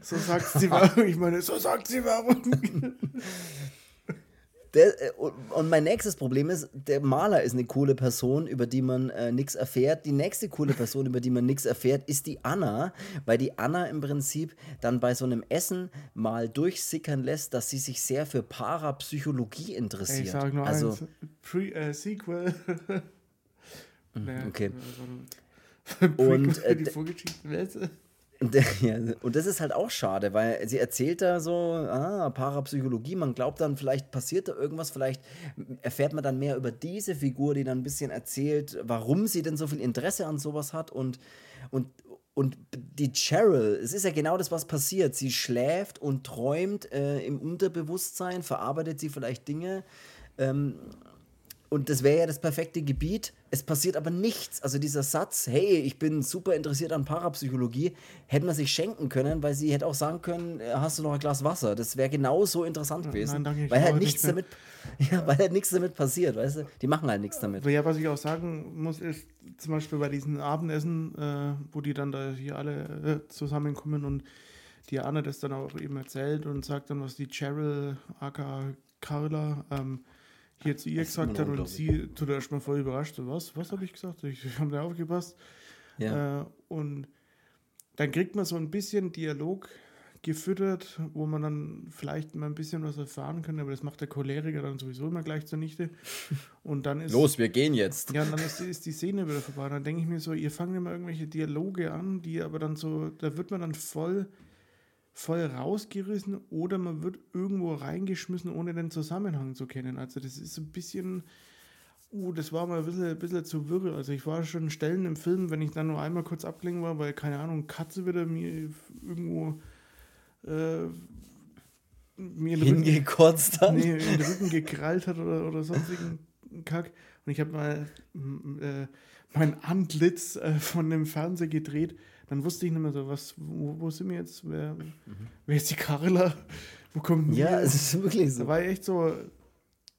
So sagt sie warum. Ich meine, so sagt sie warum. Der, äh, und mein nächstes Problem ist, der Maler ist eine coole Person, über die man äh, nichts erfährt. Die nächste coole Person, über die man nichts erfährt, ist die Anna, weil die Anna im Prinzip dann bei so einem Essen mal durchsickern lässt, dass sie sich sehr für Parapsychologie interessiert. Ich sag nur also, eins, Pre äh, Sequel. okay. und äh, die Vorgeschichte. Und das ist halt auch schade, weil sie erzählt da so, ah, Parapsychologie, man glaubt dann, vielleicht passiert da irgendwas, vielleicht erfährt man dann mehr über diese Figur, die dann ein bisschen erzählt, warum sie denn so viel Interesse an sowas hat und, und, und die Cheryl, es ist ja genau das, was passiert. Sie schläft und träumt äh, im Unterbewusstsein, verarbeitet sie vielleicht Dinge. Ähm, und das wäre ja das perfekte Gebiet. Es passiert aber nichts. Also dieser Satz, hey, ich bin super interessiert an Parapsychologie, hätte man sich schenken können, weil sie hätte auch sagen können, äh, hast du noch ein Glas Wasser? Das wäre genauso interessant gewesen. Nein, danke, weil halt nichts nicht damit, ja, weil halt nichts damit passiert, weißt du? Die machen halt nichts damit. Ja, was ich auch sagen muss, ist zum Beispiel bei diesen Abendessen, äh, wo die dann da hier alle äh, zusammenkommen und die Anne das dann auch eben erzählt und sagt dann, was die Cheryl, aka Carla, ähm, hier zu ihr gesagt hat und sie tut erstmal voll überrascht. Was? Was habe ich gesagt? Ich, ich habe da aufgepasst. Ja. Äh, und dann kriegt man so ein bisschen Dialog gefüttert, wo man dann vielleicht mal ein bisschen was erfahren kann, aber das macht der Choleriker dann sowieso immer gleich zunichte. Und dann ist. Los, wir gehen jetzt. Ja, und dann ist, ist die Szene wieder vorbei. Dann denke ich mir so, ihr fangt immer irgendwelche Dialoge an, die aber dann so, da wird man dann voll voll rausgerissen oder man wird irgendwo reingeschmissen, ohne den Zusammenhang zu kennen. Also das ist ein bisschen, uh, das war mal ein bisschen, ein bisschen zu wirre. Also ich war schon Stellen im Film, wenn ich dann nur einmal kurz abgelenkt war, weil, keine Ahnung, Katze wieder mir irgendwo äh, mir hingekotzt hat. Nee, in den Rücken gekrallt hat oder, oder sonstigen Kack. Und ich habe mal äh, mein Antlitz äh, von dem Fernseher gedreht dann wusste ich nicht mehr so, was, wo, wo sind wir jetzt? Wer, mhm. wer ist die Carla? Wo kommen wir? Ja, es ist wirklich so. Da war echt so,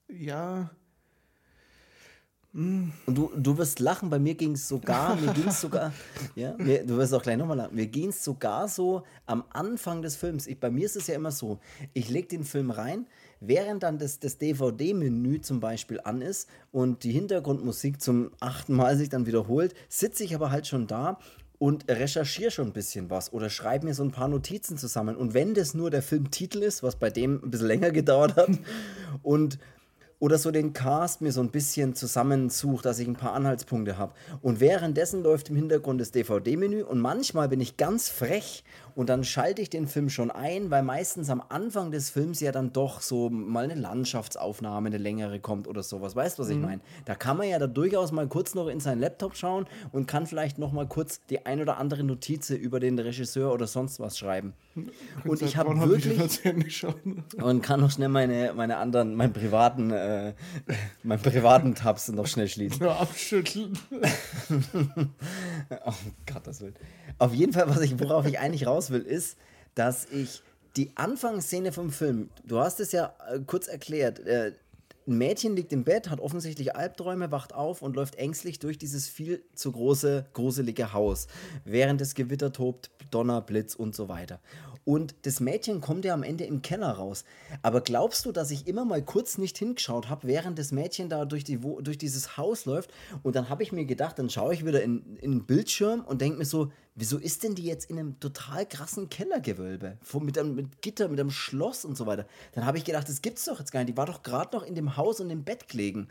ja. Hm. Und du, du wirst lachen, bei mir ging es sogar, mir ging es sogar, ja, mir, du wirst auch gleich nochmal lachen, mir ging es sogar so am Anfang des Films. Ich, bei mir ist es ja immer so, ich lege den Film rein, während dann das, das DVD-Menü zum Beispiel an ist und die Hintergrundmusik zum achten Mal sich dann wiederholt, sitze ich aber halt schon da und recherchiere schon ein bisschen was oder schreibe mir so ein paar Notizen zusammen. Und wenn das nur der Filmtitel ist, was bei dem ein bisschen länger gedauert hat, und oder so den Cast mir so ein bisschen zusammensucht, dass ich ein paar Anhaltspunkte habe. Und währenddessen läuft im Hintergrund das DVD-Menü und manchmal bin ich ganz frech und dann schalte ich den Film schon ein, weil meistens am Anfang des Films ja dann doch so mal eine Landschaftsaufnahme, eine längere kommt oder sowas. Weißt du, was ich mhm. meine? Da kann man ja da durchaus mal kurz noch in seinen Laptop schauen und kann vielleicht noch mal kurz die ein oder andere Notiz über den Regisseur oder sonst was schreiben. Und ich habe wirklich und kann noch schnell meine, meine anderen, meinen privaten, äh, meinen privaten Tabs noch schnell schließen. Nur abschütteln. oh Gott, das will. Auf jeden Fall, was ich, worauf ich eigentlich raus will, ist, dass ich die Anfangsszene vom Film, du hast es ja äh, kurz erklärt, äh, ein Mädchen liegt im Bett, hat offensichtlich Albträume, wacht auf und läuft ängstlich durch dieses viel zu große, gruselige Haus, während es Gewitter tobt, Donner, Blitz und so weiter. Und das Mädchen kommt ja am Ende im Keller raus. Aber glaubst du, dass ich immer mal kurz nicht hingeschaut habe, während das Mädchen da durch, die, durch dieses Haus läuft? Und dann habe ich mir gedacht, dann schaue ich wieder in, in den Bildschirm und denke mir so, wieso ist denn die jetzt in einem total krassen Kellergewölbe? Mit einem mit Gitter, mit einem Schloss und so weiter. Dann habe ich gedacht, das gibt's doch jetzt gar nicht. Die war doch gerade noch in dem Haus und im Bett gelegen.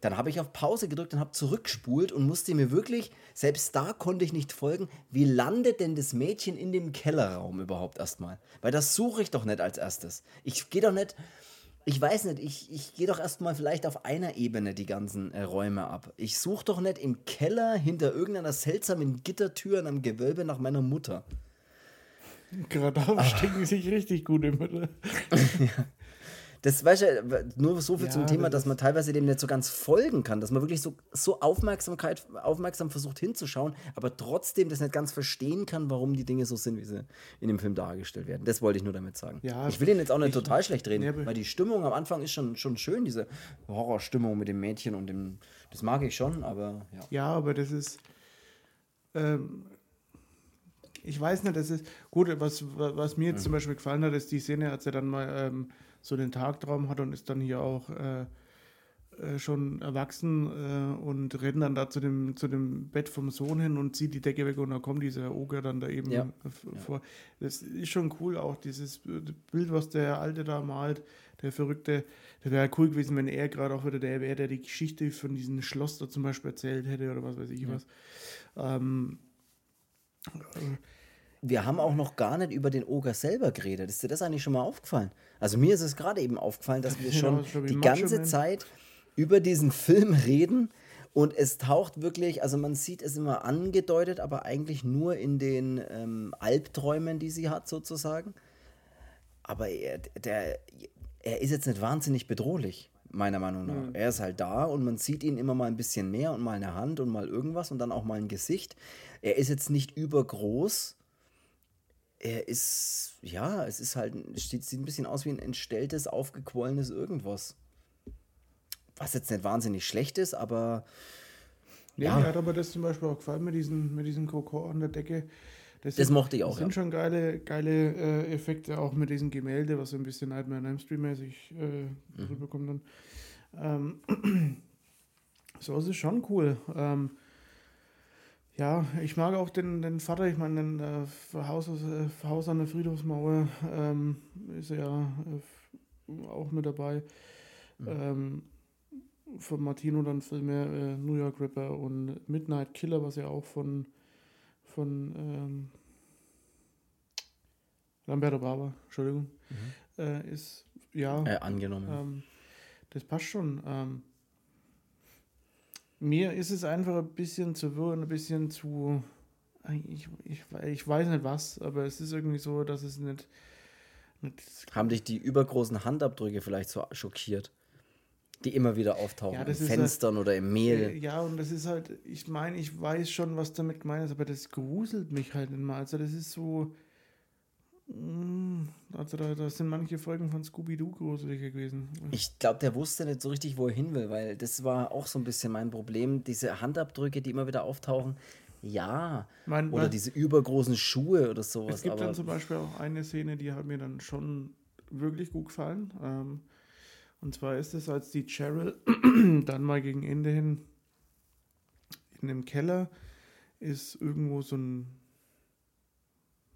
Dann habe ich auf Pause gedrückt und habe zurückspult und musste mir wirklich, selbst da konnte ich nicht folgen, wie landet denn das Mädchen in dem Kellerraum überhaupt erstmal? Weil das suche ich doch nicht als erstes. Ich gehe doch nicht, ich weiß nicht, ich, ich gehe doch erstmal vielleicht auf einer Ebene die ganzen äh, Räume ab. Ich suche doch nicht im Keller hinter irgendeiner seltsamen Gittertür in einem Gewölbe nach meiner Mutter. Gerade da stecken sich richtig gut im Mitte. ja. Das weißt du, nur so viel ja, zum Thema, dass man teilweise dem nicht so ganz folgen kann, dass man wirklich so, so Aufmerksamkeit, aufmerksam versucht hinzuschauen, aber trotzdem das nicht ganz verstehen kann, warum die Dinge so sind, wie sie in dem Film dargestellt werden. Das wollte ich nur damit sagen. Ja, ich will ihn jetzt auch nicht ich, total schlecht reden, ja, weil die Stimmung am Anfang ist schon, schon schön, diese Horrorstimmung mit dem Mädchen und dem, das mag ich schon, aber ja. Ja, aber das ist, ähm, ich weiß nicht, das ist gut, was, was mir jetzt mhm. zum Beispiel gefallen hat, ist die Szene, als er dann mal ähm, so den Tagtraum hat und ist dann hier auch äh, äh, schon erwachsen äh, und rennt dann da zu dem, zu dem Bett vom Sohn hin und zieht die Decke weg und dann kommt dieser Oger dann da eben ja. vor. Das ist schon cool, auch dieses Bild, was der Alte da malt, der Verrückte. Das wäre cool gewesen, wenn er gerade auch wieder der wäre, der die Geschichte von diesem Schloss da zum Beispiel erzählt hätte oder was weiß ich ja. was. Ähm, äh, wir haben auch noch gar nicht über den Oger selber geredet. Ist dir das eigentlich schon mal aufgefallen? Also mir ist es gerade eben aufgefallen, dass wir schon ja, die ganze Zeit über diesen Film reden und es taucht wirklich, also man sieht es immer angedeutet, aber eigentlich nur in den ähm, Albträumen, die sie hat sozusagen. Aber er, der, er ist jetzt nicht wahnsinnig bedrohlich, meiner Meinung nach. Mhm. Er ist halt da und man sieht ihn immer mal ein bisschen mehr und mal eine Hand und mal irgendwas und dann auch mal ein Gesicht. Er ist jetzt nicht übergroß. Er ist, ja, es ist halt, sieht, sieht ein bisschen aus wie ein entstelltes, aufgequollenes Irgendwas was jetzt nicht wahnsinnig schlecht ist, aber. Nee, ja, mir hat aber das zum Beispiel auch gefallen mit diesem, mit diesem Kokon an der Decke. Das, das sind, mochte ich auch. Das sind ja. schon geile, geile äh, Effekte, auch mit diesem Gemälde, was so ein bisschen Nightmare on Elm Street mäßig äh, mhm. rüberkommt dann. Ähm, so ist es schon cool. Ähm, ja, ich mag auch den, den Vater, ich meine, den äh, Haus, äh, Haus an der Friedhofsmauer ähm, ist er ja äh, auch mit dabei. Mhm. Ähm, von Martino dann Filme äh, New York Ripper und Midnight Killer, was ja auch von, von ähm, Lamberto Barber, Entschuldigung, mhm. äh, ist ja äh, angenommen. Ähm, das passt schon. Ähm, mir ist es einfach ein bisschen zu wirr, ein bisschen zu. Ich, ich, ich weiß nicht was, aber es ist irgendwie so, dass es nicht, nicht. Haben dich die übergroßen Handabdrücke vielleicht so schockiert? die immer wieder auftauchen. Ja, in Fenstern halt, oder im Mehl. Äh, ja, und das ist halt, ich meine, ich weiß schon, was damit gemeint ist, aber das gruselt mich halt immer. Also das ist so. Mm, also da, da sind manche Folgen von Scooby-Doo gruseliger gewesen. Ich glaube, der wusste nicht so richtig, wo er hin will, weil das war auch so ein bisschen mein Problem. Diese Handabdrücke, die immer wieder auftauchen, ja. Mein, oder diese übergroßen Schuhe oder sowas. Es gibt dann zum Beispiel auch eine Szene, die hat mir dann schon wirklich gut gefallen. Ähm, und zwar ist es, als die Cheryl dann mal gegen Ende hin in dem Keller ist irgendwo so ein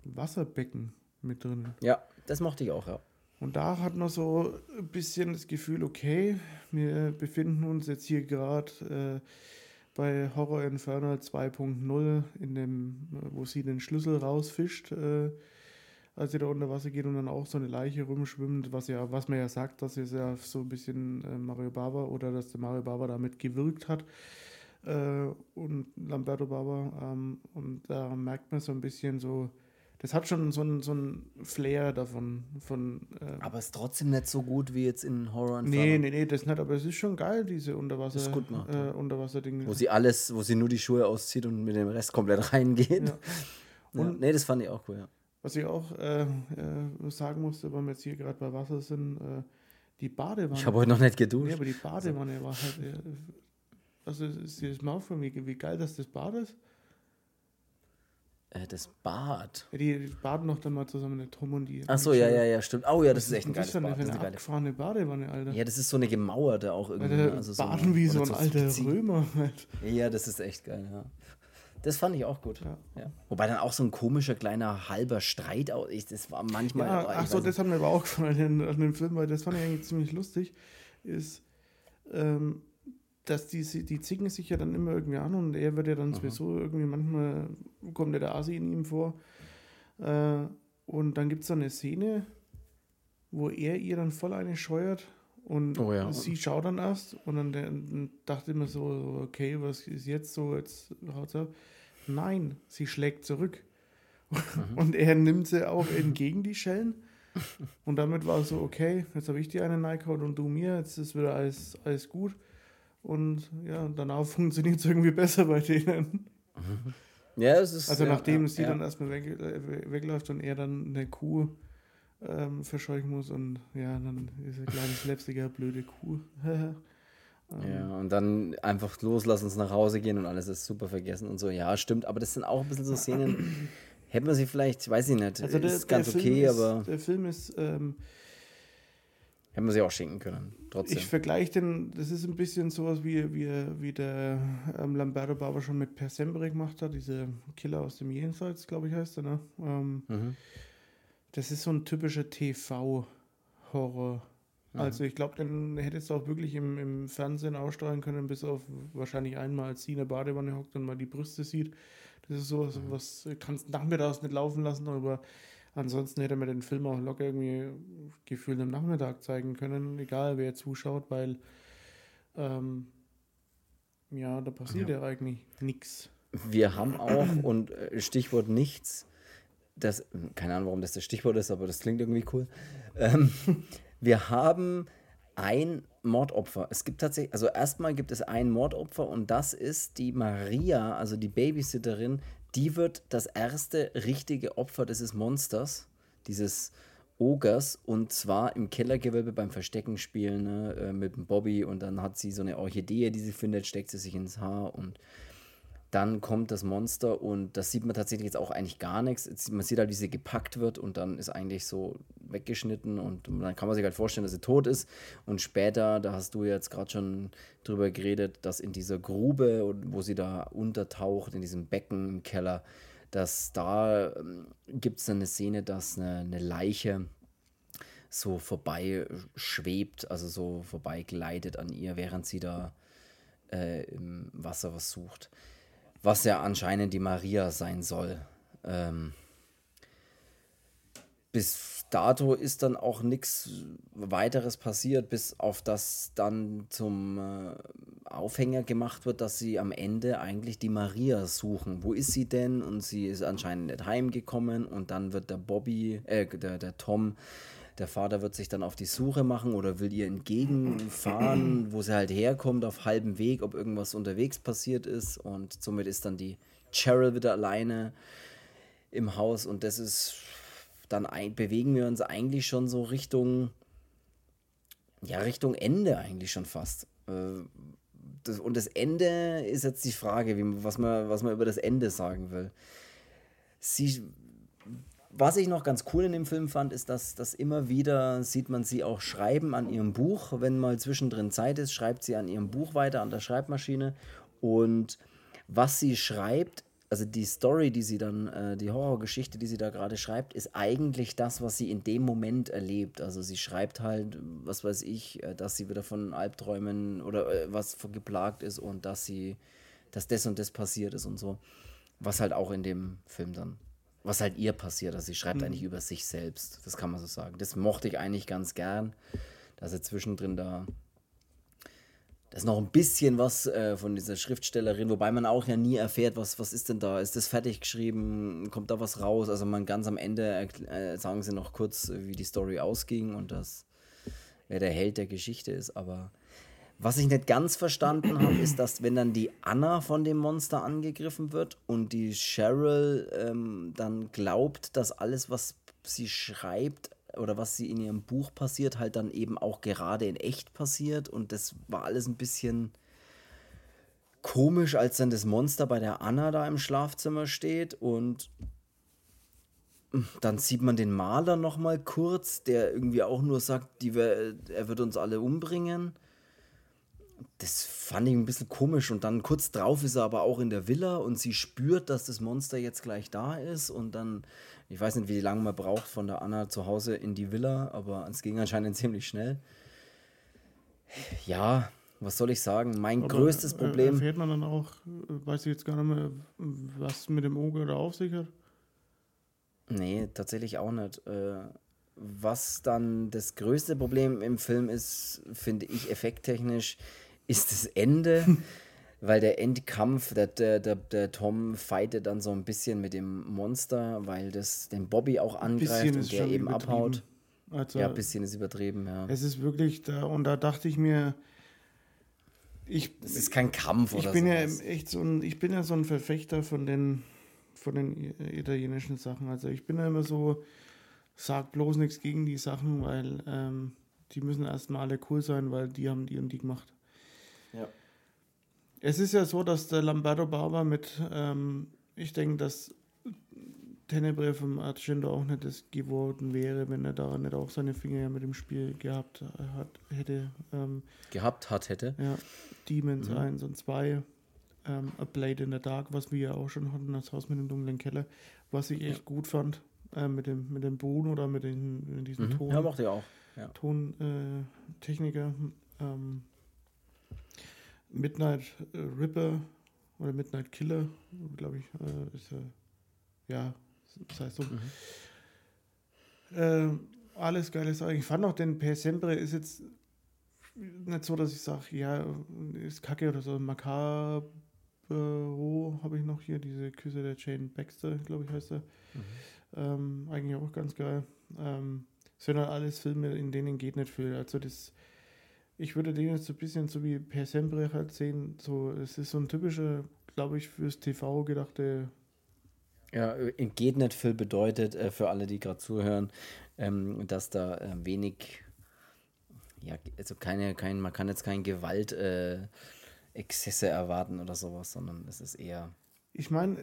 Wasserbecken mit drin. Ja, das mochte ich auch, ja. Und da hat man so ein bisschen das Gefühl, okay, wir befinden uns jetzt hier gerade äh, bei Horror Infernal 2.0, in dem, wo sie den Schlüssel rausfischt. Äh, als sie da unter Wasser geht und dann auch so eine Leiche rumschwimmt, was ja, was man ja sagt, dass es ja so ein bisschen äh, Mario Bava oder dass der Mario Bava damit gewirkt hat äh, und Lamberto Bava ähm, und da merkt man so ein bisschen so, das hat schon so ein, so ein Flair davon. Von, äh aber ist trotzdem nicht so gut wie jetzt in Horror and Nee, nee, nee, das nicht, aber es ist schon geil, diese Unterwasser, das gut macht, äh, Unterwasser-Dinge. Wo sie alles, wo sie nur die Schuhe auszieht und mit dem Rest komplett reingeht. Ja. Und ja, nee, das fand ich auch cool, ja. Was ich auch äh, äh, sagen musste, weil wir jetzt hier gerade bei Wasser sind, äh, die Badewanne. Ich habe heute noch nicht geduscht. Nee, aber die Badewanne also. war halt. Äh, also ist dir das mal aufgefallen, wie, wie geil das das Bad ist? Äh, das Bad. Ja, die, baden noch dann mal zusammen, der Tom und die. Ach so, ja, ja, ja, stimmt. Oh ja, das, das ist echt ein geiles Bad. Das ist eine abgefahrene Badewanne, Alter. Ja, das ist so eine gemauerte auch irgendwie. Ja, also baden so, wie so ein alter Römer halt. Ja, das ist echt geil, ja. Das fand ich auch gut. Ja. ja. Wobei dann auch so ein komischer kleiner halber Streit auch. Ich, das war manchmal. Ja, ach so, das hat mir aber auch gefallen an dem Film, weil das fand ich eigentlich ziemlich lustig. Ist, ähm, dass die, die zicken sich ja dann immer irgendwie an und er wird ja dann Aha. sowieso irgendwie, manchmal kommt ja der Asi in ihm vor. Äh, und dann gibt es so eine Szene, wo er ihr dann voll eine scheuert und oh ja. sie schaut dann erst und dann, dann dachte ich mir so, okay, was ist jetzt so, jetzt haut ab. Nein, sie schlägt zurück. Mhm. Und er nimmt sie auch entgegen, die Schellen. Und damit war es so, okay, jetzt habe ich dir eine Nike-Haut und du mir, jetzt ist wieder alles, alles gut. Und ja, danach funktioniert es irgendwie besser bei denen. Ja, es ist. Also nachdem ja, sie ja. dann erstmal weg, äh, wegläuft und er dann eine Kuh ähm, verscheuchen muss und ja, dann ist er kleine slapsticker blöde Kuh. ähm, ja, und dann einfach loslassen, uns nach Hause gehen und alles ist super vergessen und so. Ja, stimmt, aber das sind auch ein bisschen so Szenen, Hätte man sie vielleicht, weiß ich nicht, also der, ist ganz okay, ist, aber. Der Film ist. Ähm, Hätten wir sie auch schenken können, trotzdem. Ich vergleiche den, das ist ein bisschen sowas wie, wie, wie der ähm, Lamberto Barber schon mit Per Sembre gemacht hat, diese Killer aus dem Jenseits, glaube ich, heißt er, ne? Ähm, mhm. Das ist so ein typischer TV-Horror. Mhm. Also ich glaube, den hättest du auch wirklich im, im Fernsehen ausstrahlen können, bis auf wahrscheinlich einmal, als sie in der Badewanne hockt und mal die Brüste sieht. Das ist sowas, mhm. was kannst nachmittags nicht laufen lassen, aber Ansonsten hätte man den Film auch locker irgendwie gefühlt am Nachmittag zeigen können, egal wer zuschaut, weil ähm, ja, da passiert ja, ja eigentlich nichts. Wir haben auch, und äh, Stichwort nichts, das, keine Ahnung, warum das das Stichwort ist, aber das klingt irgendwie cool. Ähm, wir haben ein Mordopfer. Es gibt tatsächlich, also erstmal gibt es ein Mordopfer und das ist die Maria, also die Babysitterin, die wird das erste richtige Opfer dieses Monsters, dieses Ogers, und zwar im Kellergewölbe beim Verstecken spielen ne, äh, mit dem Bobby. Und dann hat sie so eine Orchidee, die sie findet, steckt sie sich ins Haar und dann kommt das Monster und das sieht man tatsächlich jetzt auch eigentlich gar nichts. Man sieht halt, wie sie gepackt wird und dann ist eigentlich so weggeschnitten und dann kann man sich halt vorstellen, dass sie tot ist. Und später, da hast du jetzt gerade schon drüber geredet, dass in dieser Grube, wo sie da untertaucht, in diesem Becken im Keller, dass da ähm, gibt es eine Szene, dass eine, eine Leiche so vorbei schwebt, also so vorbei gleitet an ihr, während sie da äh, im Wasser was sucht was ja anscheinend die Maria sein soll. Ähm, bis dato ist dann auch nichts weiteres passiert, bis auf das dann zum äh, Aufhänger gemacht wird, dass sie am Ende eigentlich die Maria suchen. Wo ist sie denn? Und sie ist anscheinend nicht heimgekommen und dann wird der Bobby, äh, der, der Tom der Vater wird sich dann auf die Suche machen oder will ihr entgegenfahren, wo sie halt herkommt, auf halbem Weg, ob irgendwas unterwegs passiert ist. Und somit ist dann die Cheryl wieder alleine im Haus. Und das ist, dann ein, bewegen wir uns eigentlich schon so Richtung, ja, Richtung Ende eigentlich schon fast. Äh, das, und das Ende ist jetzt die Frage, wie, was, man, was man über das Ende sagen will. Sie was ich noch ganz cool in dem Film fand, ist, dass, dass immer wieder sieht man sie auch schreiben an ihrem Buch. Wenn mal zwischendrin Zeit ist, schreibt sie an ihrem Buch weiter an der Schreibmaschine. Und was sie schreibt, also die Story, die sie dann, äh, die Horrorgeschichte, die sie da gerade schreibt, ist eigentlich das, was sie in dem Moment erlebt. Also sie schreibt halt, was weiß ich, äh, dass sie wieder von Albträumen oder äh, was geplagt ist und dass sie, dass das und das passiert ist und so. Was halt auch in dem Film dann was halt ihr passiert. Also sie schreibt mhm. eigentlich über sich selbst. Das kann man so sagen. Das mochte ich eigentlich ganz gern, dass er zwischendrin da. Das ist noch ein bisschen was äh, von dieser Schriftstellerin, wobei man auch ja nie erfährt, was, was ist denn da? Ist das fertig geschrieben? Kommt da was raus? Also man ganz am Ende äh, sagen sie noch kurz, wie die Story ausging und das, wer der Held der Geschichte ist, aber was ich nicht ganz verstanden habe, ist, dass wenn dann die Anna von dem Monster angegriffen wird und die Cheryl ähm, dann glaubt, dass alles, was sie schreibt oder was sie in ihrem Buch passiert, halt dann eben auch gerade in echt passiert. Und das war alles ein bisschen komisch, als dann das Monster bei der Anna da im Schlafzimmer steht und dann sieht man den Maler noch mal kurz, der irgendwie auch nur sagt, die, er wird uns alle umbringen das fand ich ein bisschen komisch. Und dann kurz drauf ist er aber auch in der Villa und sie spürt, dass das Monster jetzt gleich da ist. Und dann, ich weiß nicht, wie lange man braucht von der Anna zu Hause in die Villa, aber es ging anscheinend ziemlich schnell. Ja, was soll ich sagen? Mein aber größtes Problem. Erfährt man dann auch, weiß ich jetzt gar nicht mehr, was mit dem Oger da auf sich hat? Nee, tatsächlich auch nicht. Äh, was dann das größte Problem im Film ist, finde ich effekttechnisch, ist das Ende, weil der Endkampf, der, der, der, der Tom fightet dann so ein bisschen mit dem Monster, weil das den Bobby auch angreift und der eben abhaut. Also, ja, ein bisschen ist übertrieben, ja. Es ist wirklich da, und da dachte ich mir, ich, das ist kein Kampf ich oder bin sowas. ja echt so ein, ich bin ja so ein Verfechter von den, von den italienischen Sachen. Also ich bin ja immer so, sag bloß nichts gegen die Sachen, weil ähm, die müssen erstmal alle cool sein, weil die haben die und die gemacht. Ja. Es ist ja so, dass der Lamberto Barber mit, ähm, ich denke, dass Tenebre vom Argento auch nicht das geworden wäre, wenn er da nicht auch seine Finger ja mit dem Spiel gehabt hat, hätte. Ähm, gehabt hat, hätte. Ja, Demons mhm. 1 und 2, ähm, A Blade in the Dark, was wir ja auch schon hatten, das Haus mit dem dunklen Keller, was ich echt ja. gut fand, äh, mit dem mit dem Boden oder mit den, mit diesen mhm. Ton. Ja, macht er auch. Ja. Tontechniker. Äh, ähm, Midnight Ripper oder Midnight Killer, glaube ich, äh, ist ja, ja, das heißt so. Mhm. Äh, alles geile Sachen. Ich fand auch den Per Sempre ist jetzt nicht so, dass ich sage, ja, ist kacke oder so. Macabro habe ich noch hier, diese Küsse der Jane Baxter, glaube ich, heißt er. Mhm. Ähm, eigentlich auch ganz geil. Ähm, sind halt alles Filme, in denen geht nicht viel. Also das, ich würde den jetzt so ein bisschen so wie Per Sempre halt sehen. So, es ist so ein typischer, glaube ich, fürs TV gedachte ja, geht nicht viel bedeutet äh, für alle, die gerade zuhören, ähm, dass da äh, wenig, ja, also keine, kein, man kann jetzt kein Gewalt äh, Exzesse erwarten oder sowas, sondern es ist eher. Ich meine,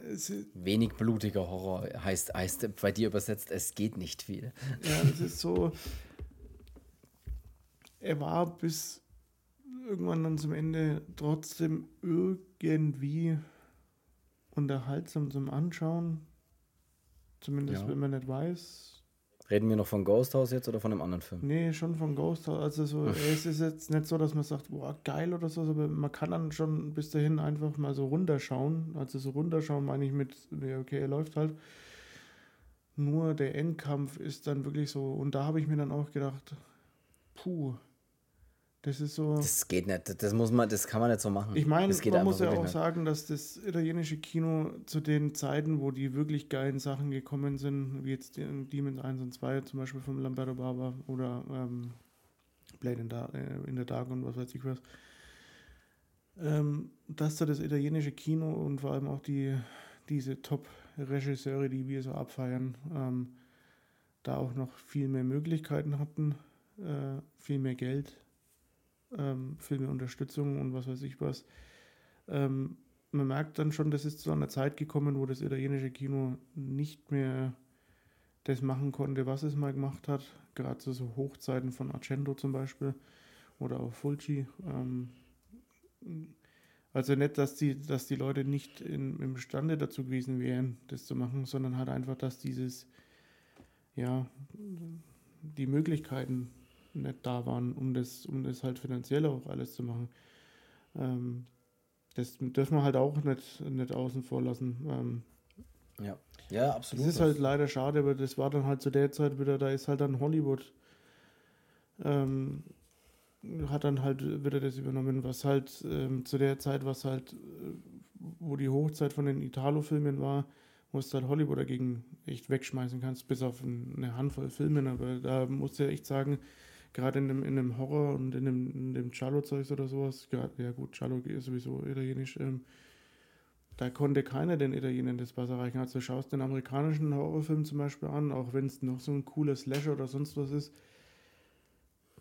wenig blutiger Horror heißt, heißt bei dir übersetzt, es geht nicht viel. Ja, es ist so. Er war bis irgendwann dann zum Ende trotzdem irgendwie unterhaltsam zum Anschauen. Zumindest ja. wenn man nicht weiß. Reden wir noch von Ghost House jetzt oder von einem anderen Film? Nee, schon von Ghost House. Also so, es ist jetzt nicht so, dass man sagt, boah, geil oder so, aber man kann dann schon bis dahin einfach mal so runterschauen. Also so runterschauen meine ich mit, okay, er läuft halt. Nur der Endkampf ist dann wirklich so, und da habe ich mir dann auch gedacht, puh, das ist so. Das geht nicht. Das muss man, das kann man nicht so machen. Ich meine, man muss ja auch nicht. sagen, dass das italienische Kino zu den Zeiten, wo die wirklich geilen Sachen gekommen sind, wie jetzt Demons 1 und 2, zum Beispiel von Lamberto Barba oder ähm, Blade in, Dark, äh, in the Dark und was weiß ich was, ähm, dass da das italienische Kino und vor allem auch die, diese Top-Regisseure, die wir so abfeiern, ähm, da auch noch viel mehr Möglichkeiten hatten, äh, viel mehr Geld ähm, Filmeunterstützung und was weiß ich was. Ähm, man merkt dann schon, das ist zu einer Zeit gekommen, wo das italienische Kino nicht mehr das machen konnte, was es mal gemacht hat. Gerade zu so Hochzeiten von Argento zum Beispiel oder auch Fulci. Ähm, also nicht, dass die, dass die Leute nicht in, imstande dazu gewesen wären, das zu machen, sondern halt einfach, dass dieses, ja, die Möglichkeiten nicht da waren, um das, um das halt finanziell auch alles zu machen. Ähm, das dürfen wir halt auch nicht, nicht außen vor lassen. Ähm, ja. ja, absolut. Das ist halt leider schade, aber das war dann halt zu der Zeit wieder, da ist halt dann Hollywood, ähm, hat dann halt wieder das übernommen, was halt ähm, zu der Zeit, was halt, äh, wo die Hochzeit von den Italo-Filmen war, wo du halt Hollywood dagegen echt wegschmeißen kannst, bis auf eine Handvoll Filmen, aber da musst du echt sagen, gerade in dem, in dem Horror und in dem, in dem Giallo-Zeugs oder sowas, ja gut, Giallo ist sowieso italienisch, ähm, da konnte keiner den Italienern das Wasser reichen. Also du schaust den amerikanischen Horrorfilm zum Beispiel an, auch wenn es noch so ein cooler Slasher oder sonst was ist,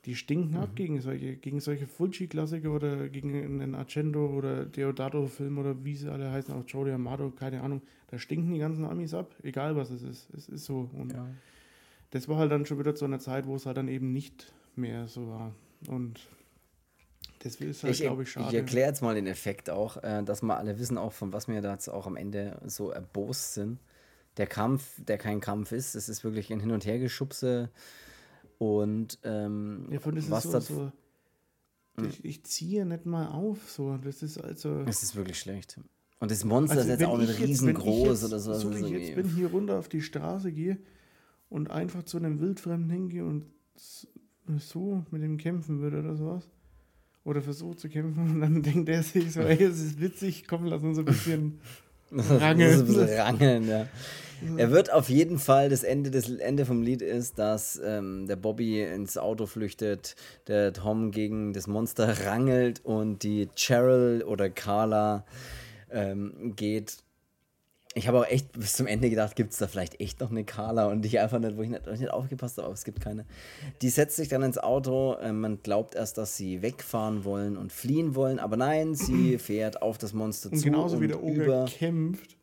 die stinken mhm. ab gegen solche, gegen solche Fulci-Klassiker oder gegen einen Argento oder Deodato-Film oder wie sie alle heißen, auch Joe Amato, keine Ahnung. Da stinken die ganzen Amis ab, egal was es ist. Es ist so. Und ja. das war halt dann schon wieder zu einer Zeit, wo es halt dann eben nicht mehr so war. Und das ist halt, glaube ich, schade. Ich erkläre jetzt mal den Effekt auch, äh, dass wir alle wissen, auch von was wir da jetzt auch am Ende so erbost sind. Der Kampf, der kein Kampf ist, es ist wirklich ein Hin- und Hergeschubse. Und ähm, ja, von das was ist so, so hm. ich, ich, ziehe nicht mal auf. So. Das ist also. Es ist wirklich schlecht. Und das Monster also ist jetzt auch nicht riesengroß oder so. So, ich jetzt bin hier runter auf die Straße gehe und einfach zu einem Wildfremden hingehe und so mit ihm kämpfen würde oder sowas. Oder versucht zu kämpfen und dann denkt er sich so, ey, es ist witzig, komm, lass uns ein bisschen rangeln. ein bisschen rangeln, ja. Er wird auf jeden Fall, das Ende, das Ende vom Lied ist, dass ähm, der Bobby ins Auto flüchtet, der Tom gegen das Monster rangelt und die Cheryl oder Carla ähm, geht ich habe auch echt bis zum Ende gedacht, gibt es da vielleicht echt noch eine Carla und ich einfach nicht, wo ich nicht, nicht aufgepasst habe, aber es gibt keine. Die setzt sich dann ins Auto, äh, man glaubt erst, dass sie wegfahren wollen und fliehen wollen, aber nein, sie fährt auf das Monster und zu. Genauso und wie der Oger kämpft,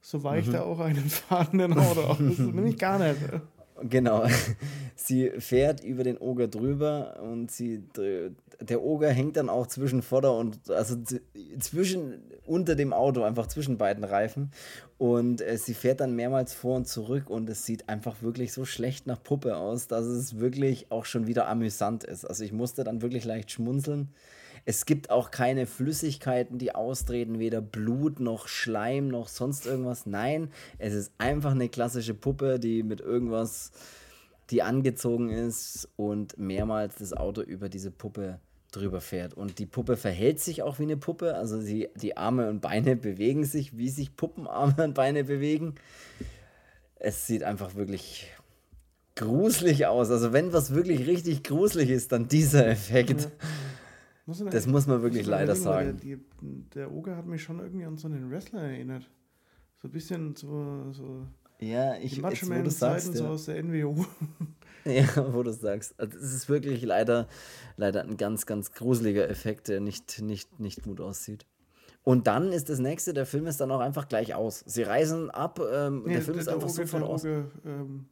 so weicht mhm. er auch einen fahrenden Auto aus. Nämlich gar nicht. Genau. Sie fährt über den Oger drüber und sie der Oger hängt dann auch zwischen Vorder- und also zwischen unter dem Auto, einfach zwischen beiden Reifen. Und äh, sie fährt dann mehrmals vor und zurück und es sieht einfach wirklich so schlecht nach Puppe aus, dass es wirklich auch schon wieder amüsant ist. Also ich musste dann wirklich leicht schmunzeln. Es gibt auch keine Flüssigkeiten, die austreten, weder Blut noch Schleim noch sonst irgendwas. Nein, es ist einfach eine klassische Puppe, die mit irgendwas, die angezogen ist und mehrmals das Auto über diese Puppe drüber fährt. Und die Puppe verhält sich auch wie eine Puppe. Also sie, die Arme und Beine bewegen sich, wie sich Puppenarme und Beine bewegen. Es sieht einfach wirklich gruselig aus. Also wenn was wirklich richtig gruselig ist, dann dieser Effekt. Muss das muss man wirklich muss leider sagen. Der, die, der Oger hat mich schon irgendwie an so einen Wrestler erinnert. So ein bisschen so, so ja, ich die Macho Man Zeiten ja. so aus der NWO. Ja, wo du sagst. Also es ist wirklich leider, leider ein ganz, ganz gruseliger Effekt, der nicht, nicht, nicht gut aussieht. Und dann ist das nächste, der Film ist dann auch einfach gleich aus. Sie reisen ab, ähm, nee, der Film der, ist einfach Oge, sofort aus. ähm,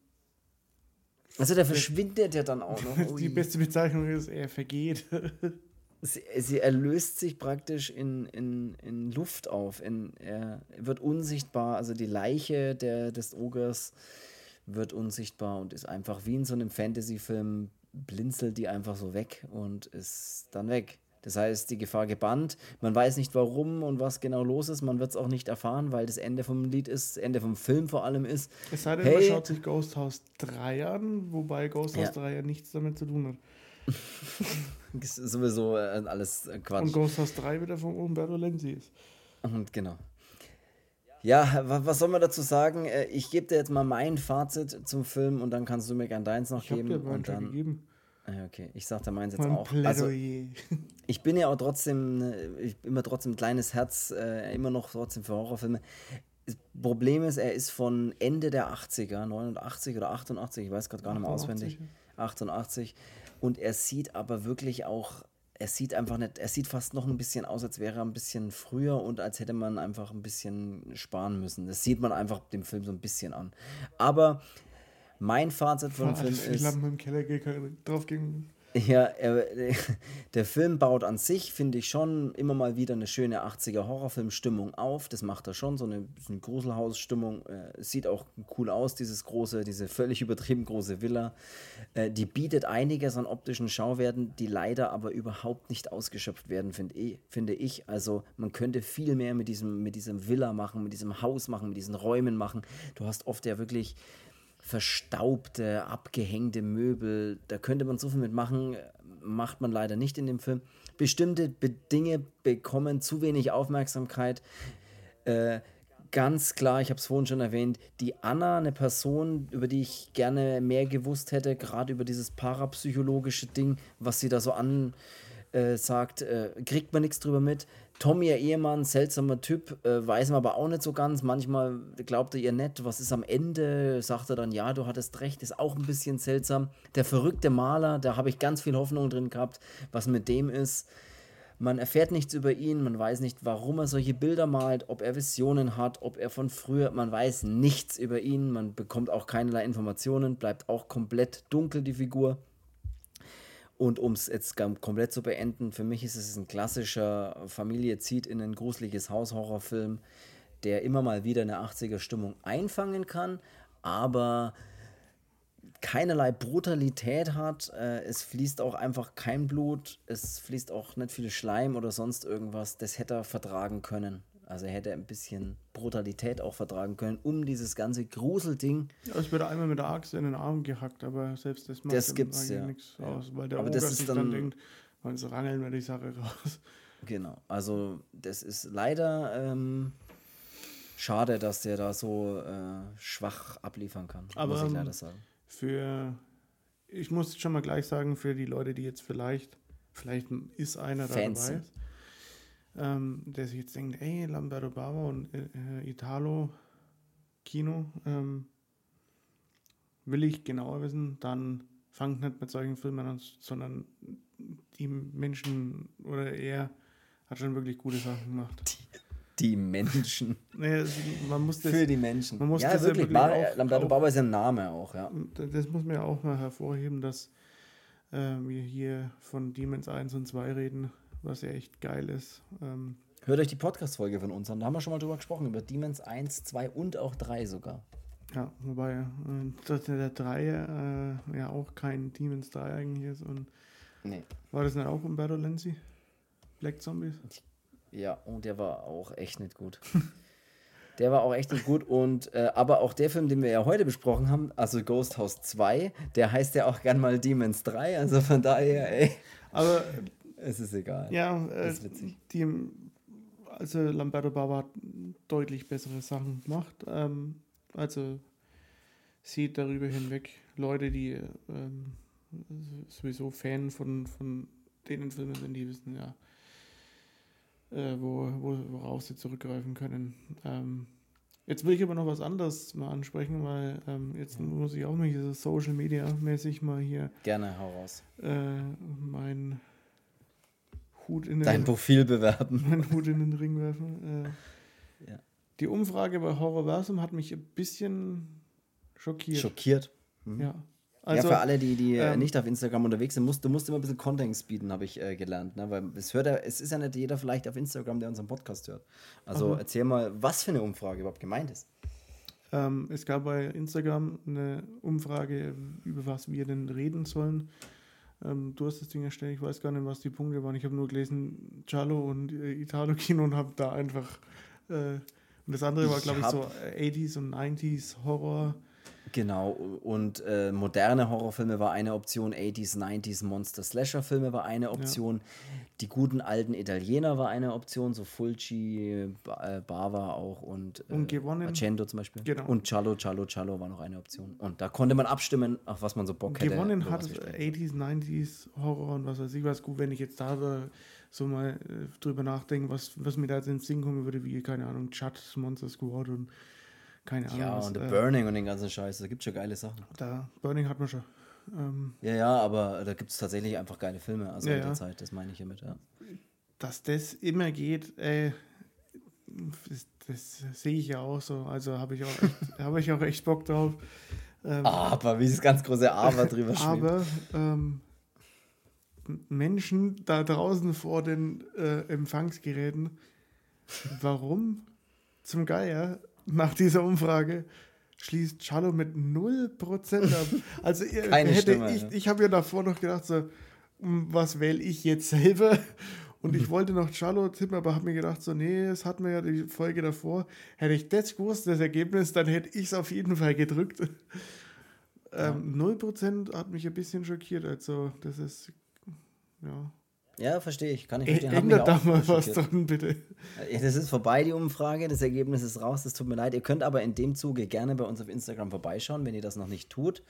also der verschwindet ja dann auch noch. Die beste Bezeichnung ist, er vergeht. Sie, sie, erlöst sich praktisch in, in, in Luft auf. In, er wird unsichtbar. Also die Leiche der, des Ogers wird unsichtbar und ist einfach wie in so einem Fantasy-Film, blinzelt die einfach so weg und ist dann weg. Das heißt, die Gefahr gebannt. Man weiß nicht warum und was genau los ist. Man wird es auch nicht erfahren, weil das Ende vom Lied ist, das Ende vom Film vor allem ist. Es sei denn, hey, man schaut sich Ghost House 3 an, wobei Ghost House ja. 3 ja nichts damit zu tun hat. sowieso äh, alles äh, Quatsch. Und Ghost House 3 wieder von Umberto Lenzi ist. Und genau. Ja, was soll man dazu sagen? Äh, ich gebe dir jetzt mal mein Fazit zum Film und dann kannst du mir gern deins noch ich geben. Ich habe dir und dann, gegeben. Ah, okay, ich sag dir meins jetzt mein auch. Also, ich bin ja auch trotzdem, ich bin immer trotzdem ein kleines Herz, immer noch trotzdem für Horrorfilme. Das Problem ist, er ist von Ende der 80er, 89 oder 88, ich weiß gerade gar nicht mehr auswendig. 88. Und er sieht aber wirklich auch er sieht einfach nicht, er sieht fast noch ein bisschen aus, als wäre er ein bisschen früher und als hätte man einfach ein bisschen sparen müssen. Das sieht man einfach dem Film so ein bisschen an. Aber mein Fazit von dem Film ist. Lampen im Keller drauf gegen ja, er, der Film baut an sich, finde ich schon, immer mal wieder eine schöne 80er Horrorfilm-Stimmung auf. Das macht er schon, so eine, so eine Gruselhaus-Stimmung. Äh, sieht auch cool aus, dieses große, diese völlig übertrieben große Villa. Äh, die bietet einiges an optischen Schauwerten, die leider aber überhaupt nicht ausgeschöpft werden, find ich, finde ich. Also man könnte viel mehr mit diesem, mit diesem Villa machen, mit diesem Haus machen, mit diesen Räumen machen. Du hast oft ja wirklich verstaubte, abgehängte Möbel. Da könnte man so viel mitmachen, macht man leider nicht in dem Film. Bestimmte Dinge bekommen zu wenig Aufmerksamkeit. Äh, ganz klar, ich habe es vorhin schon erwähnt, die Anna, eine Person, über die ich gerne mehr gewusst hätte, gerade über dieses parapsychologische Ding, was sie da so ansagt, äh, kriegt man nichts drüber mit. Tommy, ihr Ehemann, seltsamer Typ, äh, weiß man aber auch nicht so ganz. Manchmal glaubt er ihr nicht, was ist am Ende, sagt er dann, ja, du hattest recht, ist auch ein bisschen seltsam. Der verrückte Maler, da habe ich ganz viel Hoffnung drin gehabt, was mit dem ist. Man erfährt nichts über ihn, man weiß nicht, warum er solche Bilder malt, ob er Visionen hat, ob er von früher, man weiß nichts über ihn, man bekommt auch keinerlei Informationen, bleibt auch komplett dunkel, die Figur. Und um es jetzt komplett zu beenden, für mich ist es ein klassischer Familie zieht in ein gruseliges Haus Horrorfilm, der immer mal wieder eine 80er Stimmung einfangen kann, aber keinerlei Brutalität hat. Äh, es fließt auch einfach kein Blut, es fließt auch nicht viel Schleim oder sonst irgendwas. Das hätte er vertragen können. Also er hätte ein bisschen Brutalität auch vertragen können, um dieses ganze Gruselding. Ja, es wird einmal mit der Axt in den Arm gehackt, aber selbst das macht das gibt's, ja. nichts ja. aus, weil der aber Oger sich dann, dann denkt, man rangeln wir die Sache raus. Genau, also das ist leider ähm, schade, dass der da so äh, schwach abliefern kann, aber, muss ich leider sagen. Für, ich muss schon mal gleich sagen, für die Leute, die jetzt vielleicht, vielleicht ist einer Fans da dabei, sind ähm, der sich jetzt denkt, ey, Lamberto Bava und äh, äh, Italo Kino, ähm, will ich genauer wissen, dann fangt nicht mit solchen Filmen an, sondern die Menschen oder er hat schon wirklich gute Sachen gemacht. die Menschen. Naja, man muss das, Für die Menschen. Man muss ja, das wirklich. ja wirklich auch- Lamberto Bauer ist ein Name auch, ja. das muss man ja auch mal hervorheben, dass äh, wir hier von Demons 1 und 2 reden, was ja echt geil ist. Ähm, Hört euch die Podcast-Folge von uns an. Da haben wir schon mal drüber gesprochen, über Demons 1, 2 und auch 3 sogar. ja, wobei äh, der 3 äh, ja auch kein Demons 3 eigentlich ist. Und Nee. war das nicht auch Umberto Lenzi? Black Zombies? Ja, und der war auch echt nicht gut. Der war auch echt nicht gut. Und äh, aber auch der Film, den wir ja heute besprochen haben, also Ghost House 2, der heißt ja auch gern mal Demons 3. Also von daher, ey, Aber es ist egal. ja, äh, ist witzig. die, also Lamberto Bava hat deutlich bessere Sachen gemacht. Ähm, also sieht darüber hinweg Leute, die ähm, sowieso Fan von, von denen Filmen sind, die wissen ja, äh, wo, wo, worauf sie zurückgreifen können. Ähm, jetzt will ich aber noch was anderes mal ansprechen, weil ähm, jetzt muss ich auch mal hier so Social Media mäßig mal hier Gerne, hau raus. äh, mein Hut in Dein den, Profil bewerben. meinen Hut in den Ring werfen. Äh, Ja. Die Umfrage bei Horrorversum hat mich ein bisschen schockiert. Schockiert. Ja. ja, Also, für alle, die, die äh, ähm, nicht auf Instagram unterwegs sind, musst, du musst immer ein bisschen Content bieten, habe ich äh, gelernt. Ne? Weil es, hört ja, es ist ja nicht jeder vielleicht auf Instagram, der unseren Podcast hört. Also Aha. erzähl mal, was für eine Umfrage überhaupt gemeint ist. ähm, es gab bei Instagram eine Umfrage, über was wir denn reden sollen. Ähm, du hast das Ding erstellt, ich weiß gar nicht, was die Punkte waren. Ich habe nur gelesen, Giallo und äh, Italo-Kino und habe da einfach. Äh, und das andere war, glaube ich, so äh, 80s und 90s Horror. Genau, und äh, moderne Horrorfilme war eine Option, 80s, 90s Monster-Slasher-Filme war eine Option, die guten alten Italiener war eine Option, so Fulci, äh, Bava auch und, äh, Und gewonnen- Argento zum Beispiel. Genau. Und Cialo, Cialo, Cialo war noch eine Option. Und da konnte man abstimmen, auf was man so Bock hätte. Gewonnen hat was wir sprechen. 80s, 90s Horror und was weiß ich was. Gut, wenn ich jetzt da so- so mal äh, drüber nachdenke, was, was mir da jetzt ins Sinn kommen würde, wie, keine Ahnung, Chud, Monster Squad und keine Ahnung. Ja, was, und The äh, Burning und den ganzen Scheiß, da gibt es schon geile Sachen. Da, Burning hat man schon. Ähm, Ja, ja, aber da gibt es tatsächlich einfach geile Filme, also Ja, in der ja. Zeit, das meine ich hiermit, ja. dass das immer geht, ey, das, das sehe ich ja auch so. Also habe ich, auch echt- habe ich auch echt Bock drauf. Ähm, Aber, wie das ganz große Aber drüber. Aber ähm, Menschen da draußen vor den äh, Empfangsgeräten, warum zum Geier nach dieser Umfrage schließt Cello mit 0% ab? Also ihr, Keine hätte Stimme, ich, ja. ich habe ja davor noch gedacht, so, hm, was wähle ich jetzt selber? Und Mhm. ich wollte noch Cello tippen, aber habe mir gedacht, so, nee, das hatten wir ja die Folge davor. Hätte ich das gewusst, das Ergebnis, dann hätte ich es auf jeden Fall gedrückt. Ähm, 0% hat mich ein bisschen schockiert. Also, das ist, ja. Ja, verstehe ich, kann ich verstehen. Ändert da mal was dran, bitte. Das ist vorbei, die Umfrage. Das Ergebnis ist raus. Das tut mir leid. Ihr könnt aber in dem Zuge gerne bei uns auf Instagram vorbeischauen. Wenn ihr das noch nicht tut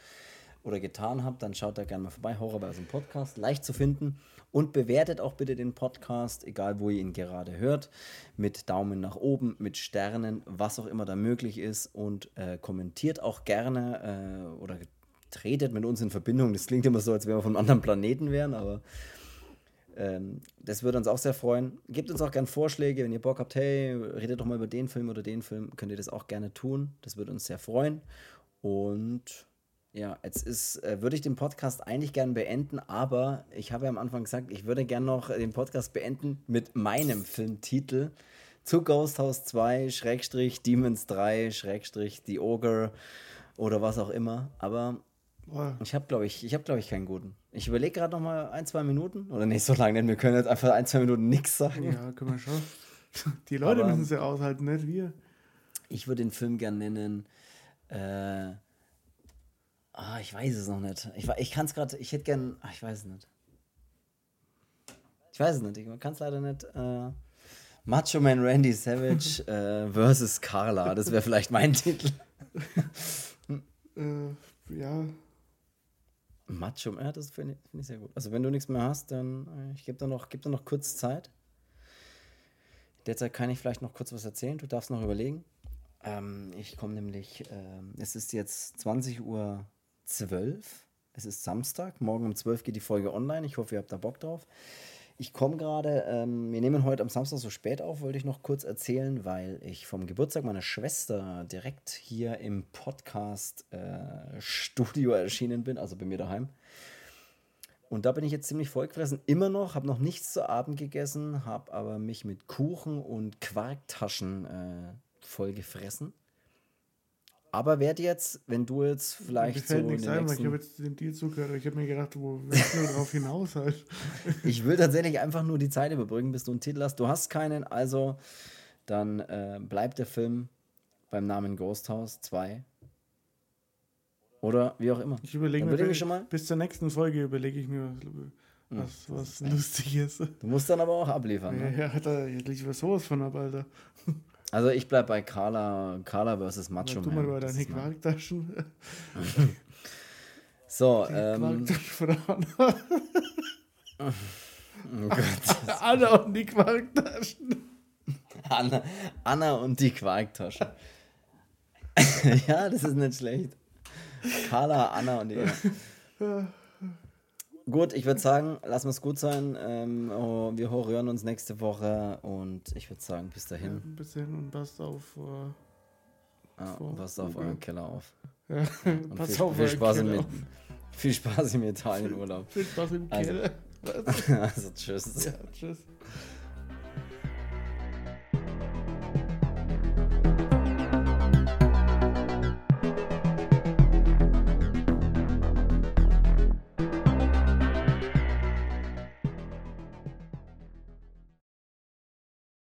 oder getan habt, dann schaut da gerne mal vorbei. Horrorversum Podcast, leicht zu finden. Und bewertet auch bitte den Podcast, egal wo ihr ihn gerade hört, mit Daumen nach oben, mit Sternen, was auch immer da möglich ist. Und äh, kommentiert auch gerne äh, oder tretet mit uns in Verbindung. Das klingt immer so, als wenn wir von einem anderen Planeten wären, aber ähm, das würde uns auch sehr freuen. Gebt uns auch gerne Vorschläge, wenn ihr Bock habt, hey, redet doch mal über den Film oder den Film, könnt ihr das auch gerne tun. Das würde uns sehr freuen. Und ja, jetzt ist, äh, würde ich den Podcast eigentlich gerne beenden, aber ich habe ja am Anfang gesagt, ich würde gerne noch den Podcast beenden mit meinem Filmtitel zu Ghost House 2, Schrägstrich, Demons 3, Schrägstrich, The Ogre oder was auch immer. Aber Ich habe, glaube ich, ich habe, glaube ich, keinen guten. Ich überlege gerade noch mal ein, zwei Minuten. Oder nicht so lange, denn wir können jetzt einfach ein, zwei Minuten nichts sagen. ja, können wir schon. Die Leute müssen es ja aushalten, nicht wir. Ich würde den Film gern nennen. Äh, ah, ich weiß es noch nicht. Ich, ich kann es gerade, ich hätte gern, ah, ich weiß es nicht. Ich weiß es nicht, ich kann es leider nicht. Äh, Macho Man Randy Savage äh, versus Carla, das wäre vielleicht mein Titel. Äh, ja, Macho ja, das finde ich, find ich sehr gut. Also wenn du nichts mehr hast, dann äh, ich gebe dir noch, geb noch kurz Zeit. Derzeit kann ich vielleicht noch kurz was erzählen. Du darfst noch überlegen. Ähm, ich komme nämlich, ähm, es ist jetzt 20 Uhr 12. Es ist Samstag. Morgen um 12 geht die Folge online. Ich hoffe, ihr habt da Bock drauf. Ich komme gerade, ähm, wir nehmen heute am Samstag so spät auf, wollte ich noch kurz erzählen, weil ich vom Geburtstag meiner Schwester direkt hier im Podcast-Studio äh, erschienen bin, also bei mir daheim. Und da bin ich jetzt ziemlich vollgefressen, immer noch, habe noch nichts zu Abend gegessen, habe aber mich mit Kuchen und Quarktaschen äh, voll gefressen. Aber werde jetzt, wenn du jetzt vielleicht so in den ein, nächsten... ich habe jetzt den Deal zugehört. Ich habe mir gedacht, wo willst du darauf hinaus halt? Ich will tatsächlich einfach nur die Zeit überbrücken, bis du einen Titel hast. Du hast keinen, also dann äh, bleibt der Film beim Namen Ghost House 2. Oder wie auch immer. Ich überlege mir, überleg schon mal. bis zur nächsten Folge überlege ich mir was, was, was Lustiges. Du musst dann aber auch abliefern. Ja, Ne? ja, hat er jetzt lieber sowas von ab, Alter. Also ich bleib bei Carla, Carla versus Macho mal Man. über Das deine Quarktaschen. So, Die ähm, Quarktaschen von Anna. oh Gott. Anna und die Quarktaschen. Anna, Anna und die Quarktasche. ja, das ist nicht schlecht. Carla, Anna und die. Gut, ich würde sagen, lassen wir es gut sein. Ähm, oh, wir hören uns nächste Woche und ich würde sagen, bis dahin. Ein bisschen und passt auf. Äh, Ja, vor- passt auf euren Keller auf. ja, Und pass viel, auf, viel, Spaß im, Keller. viel Spaß im Italienurlaub. Viel Spaß im Also- Keller. also tschüss. Ja, tschüss.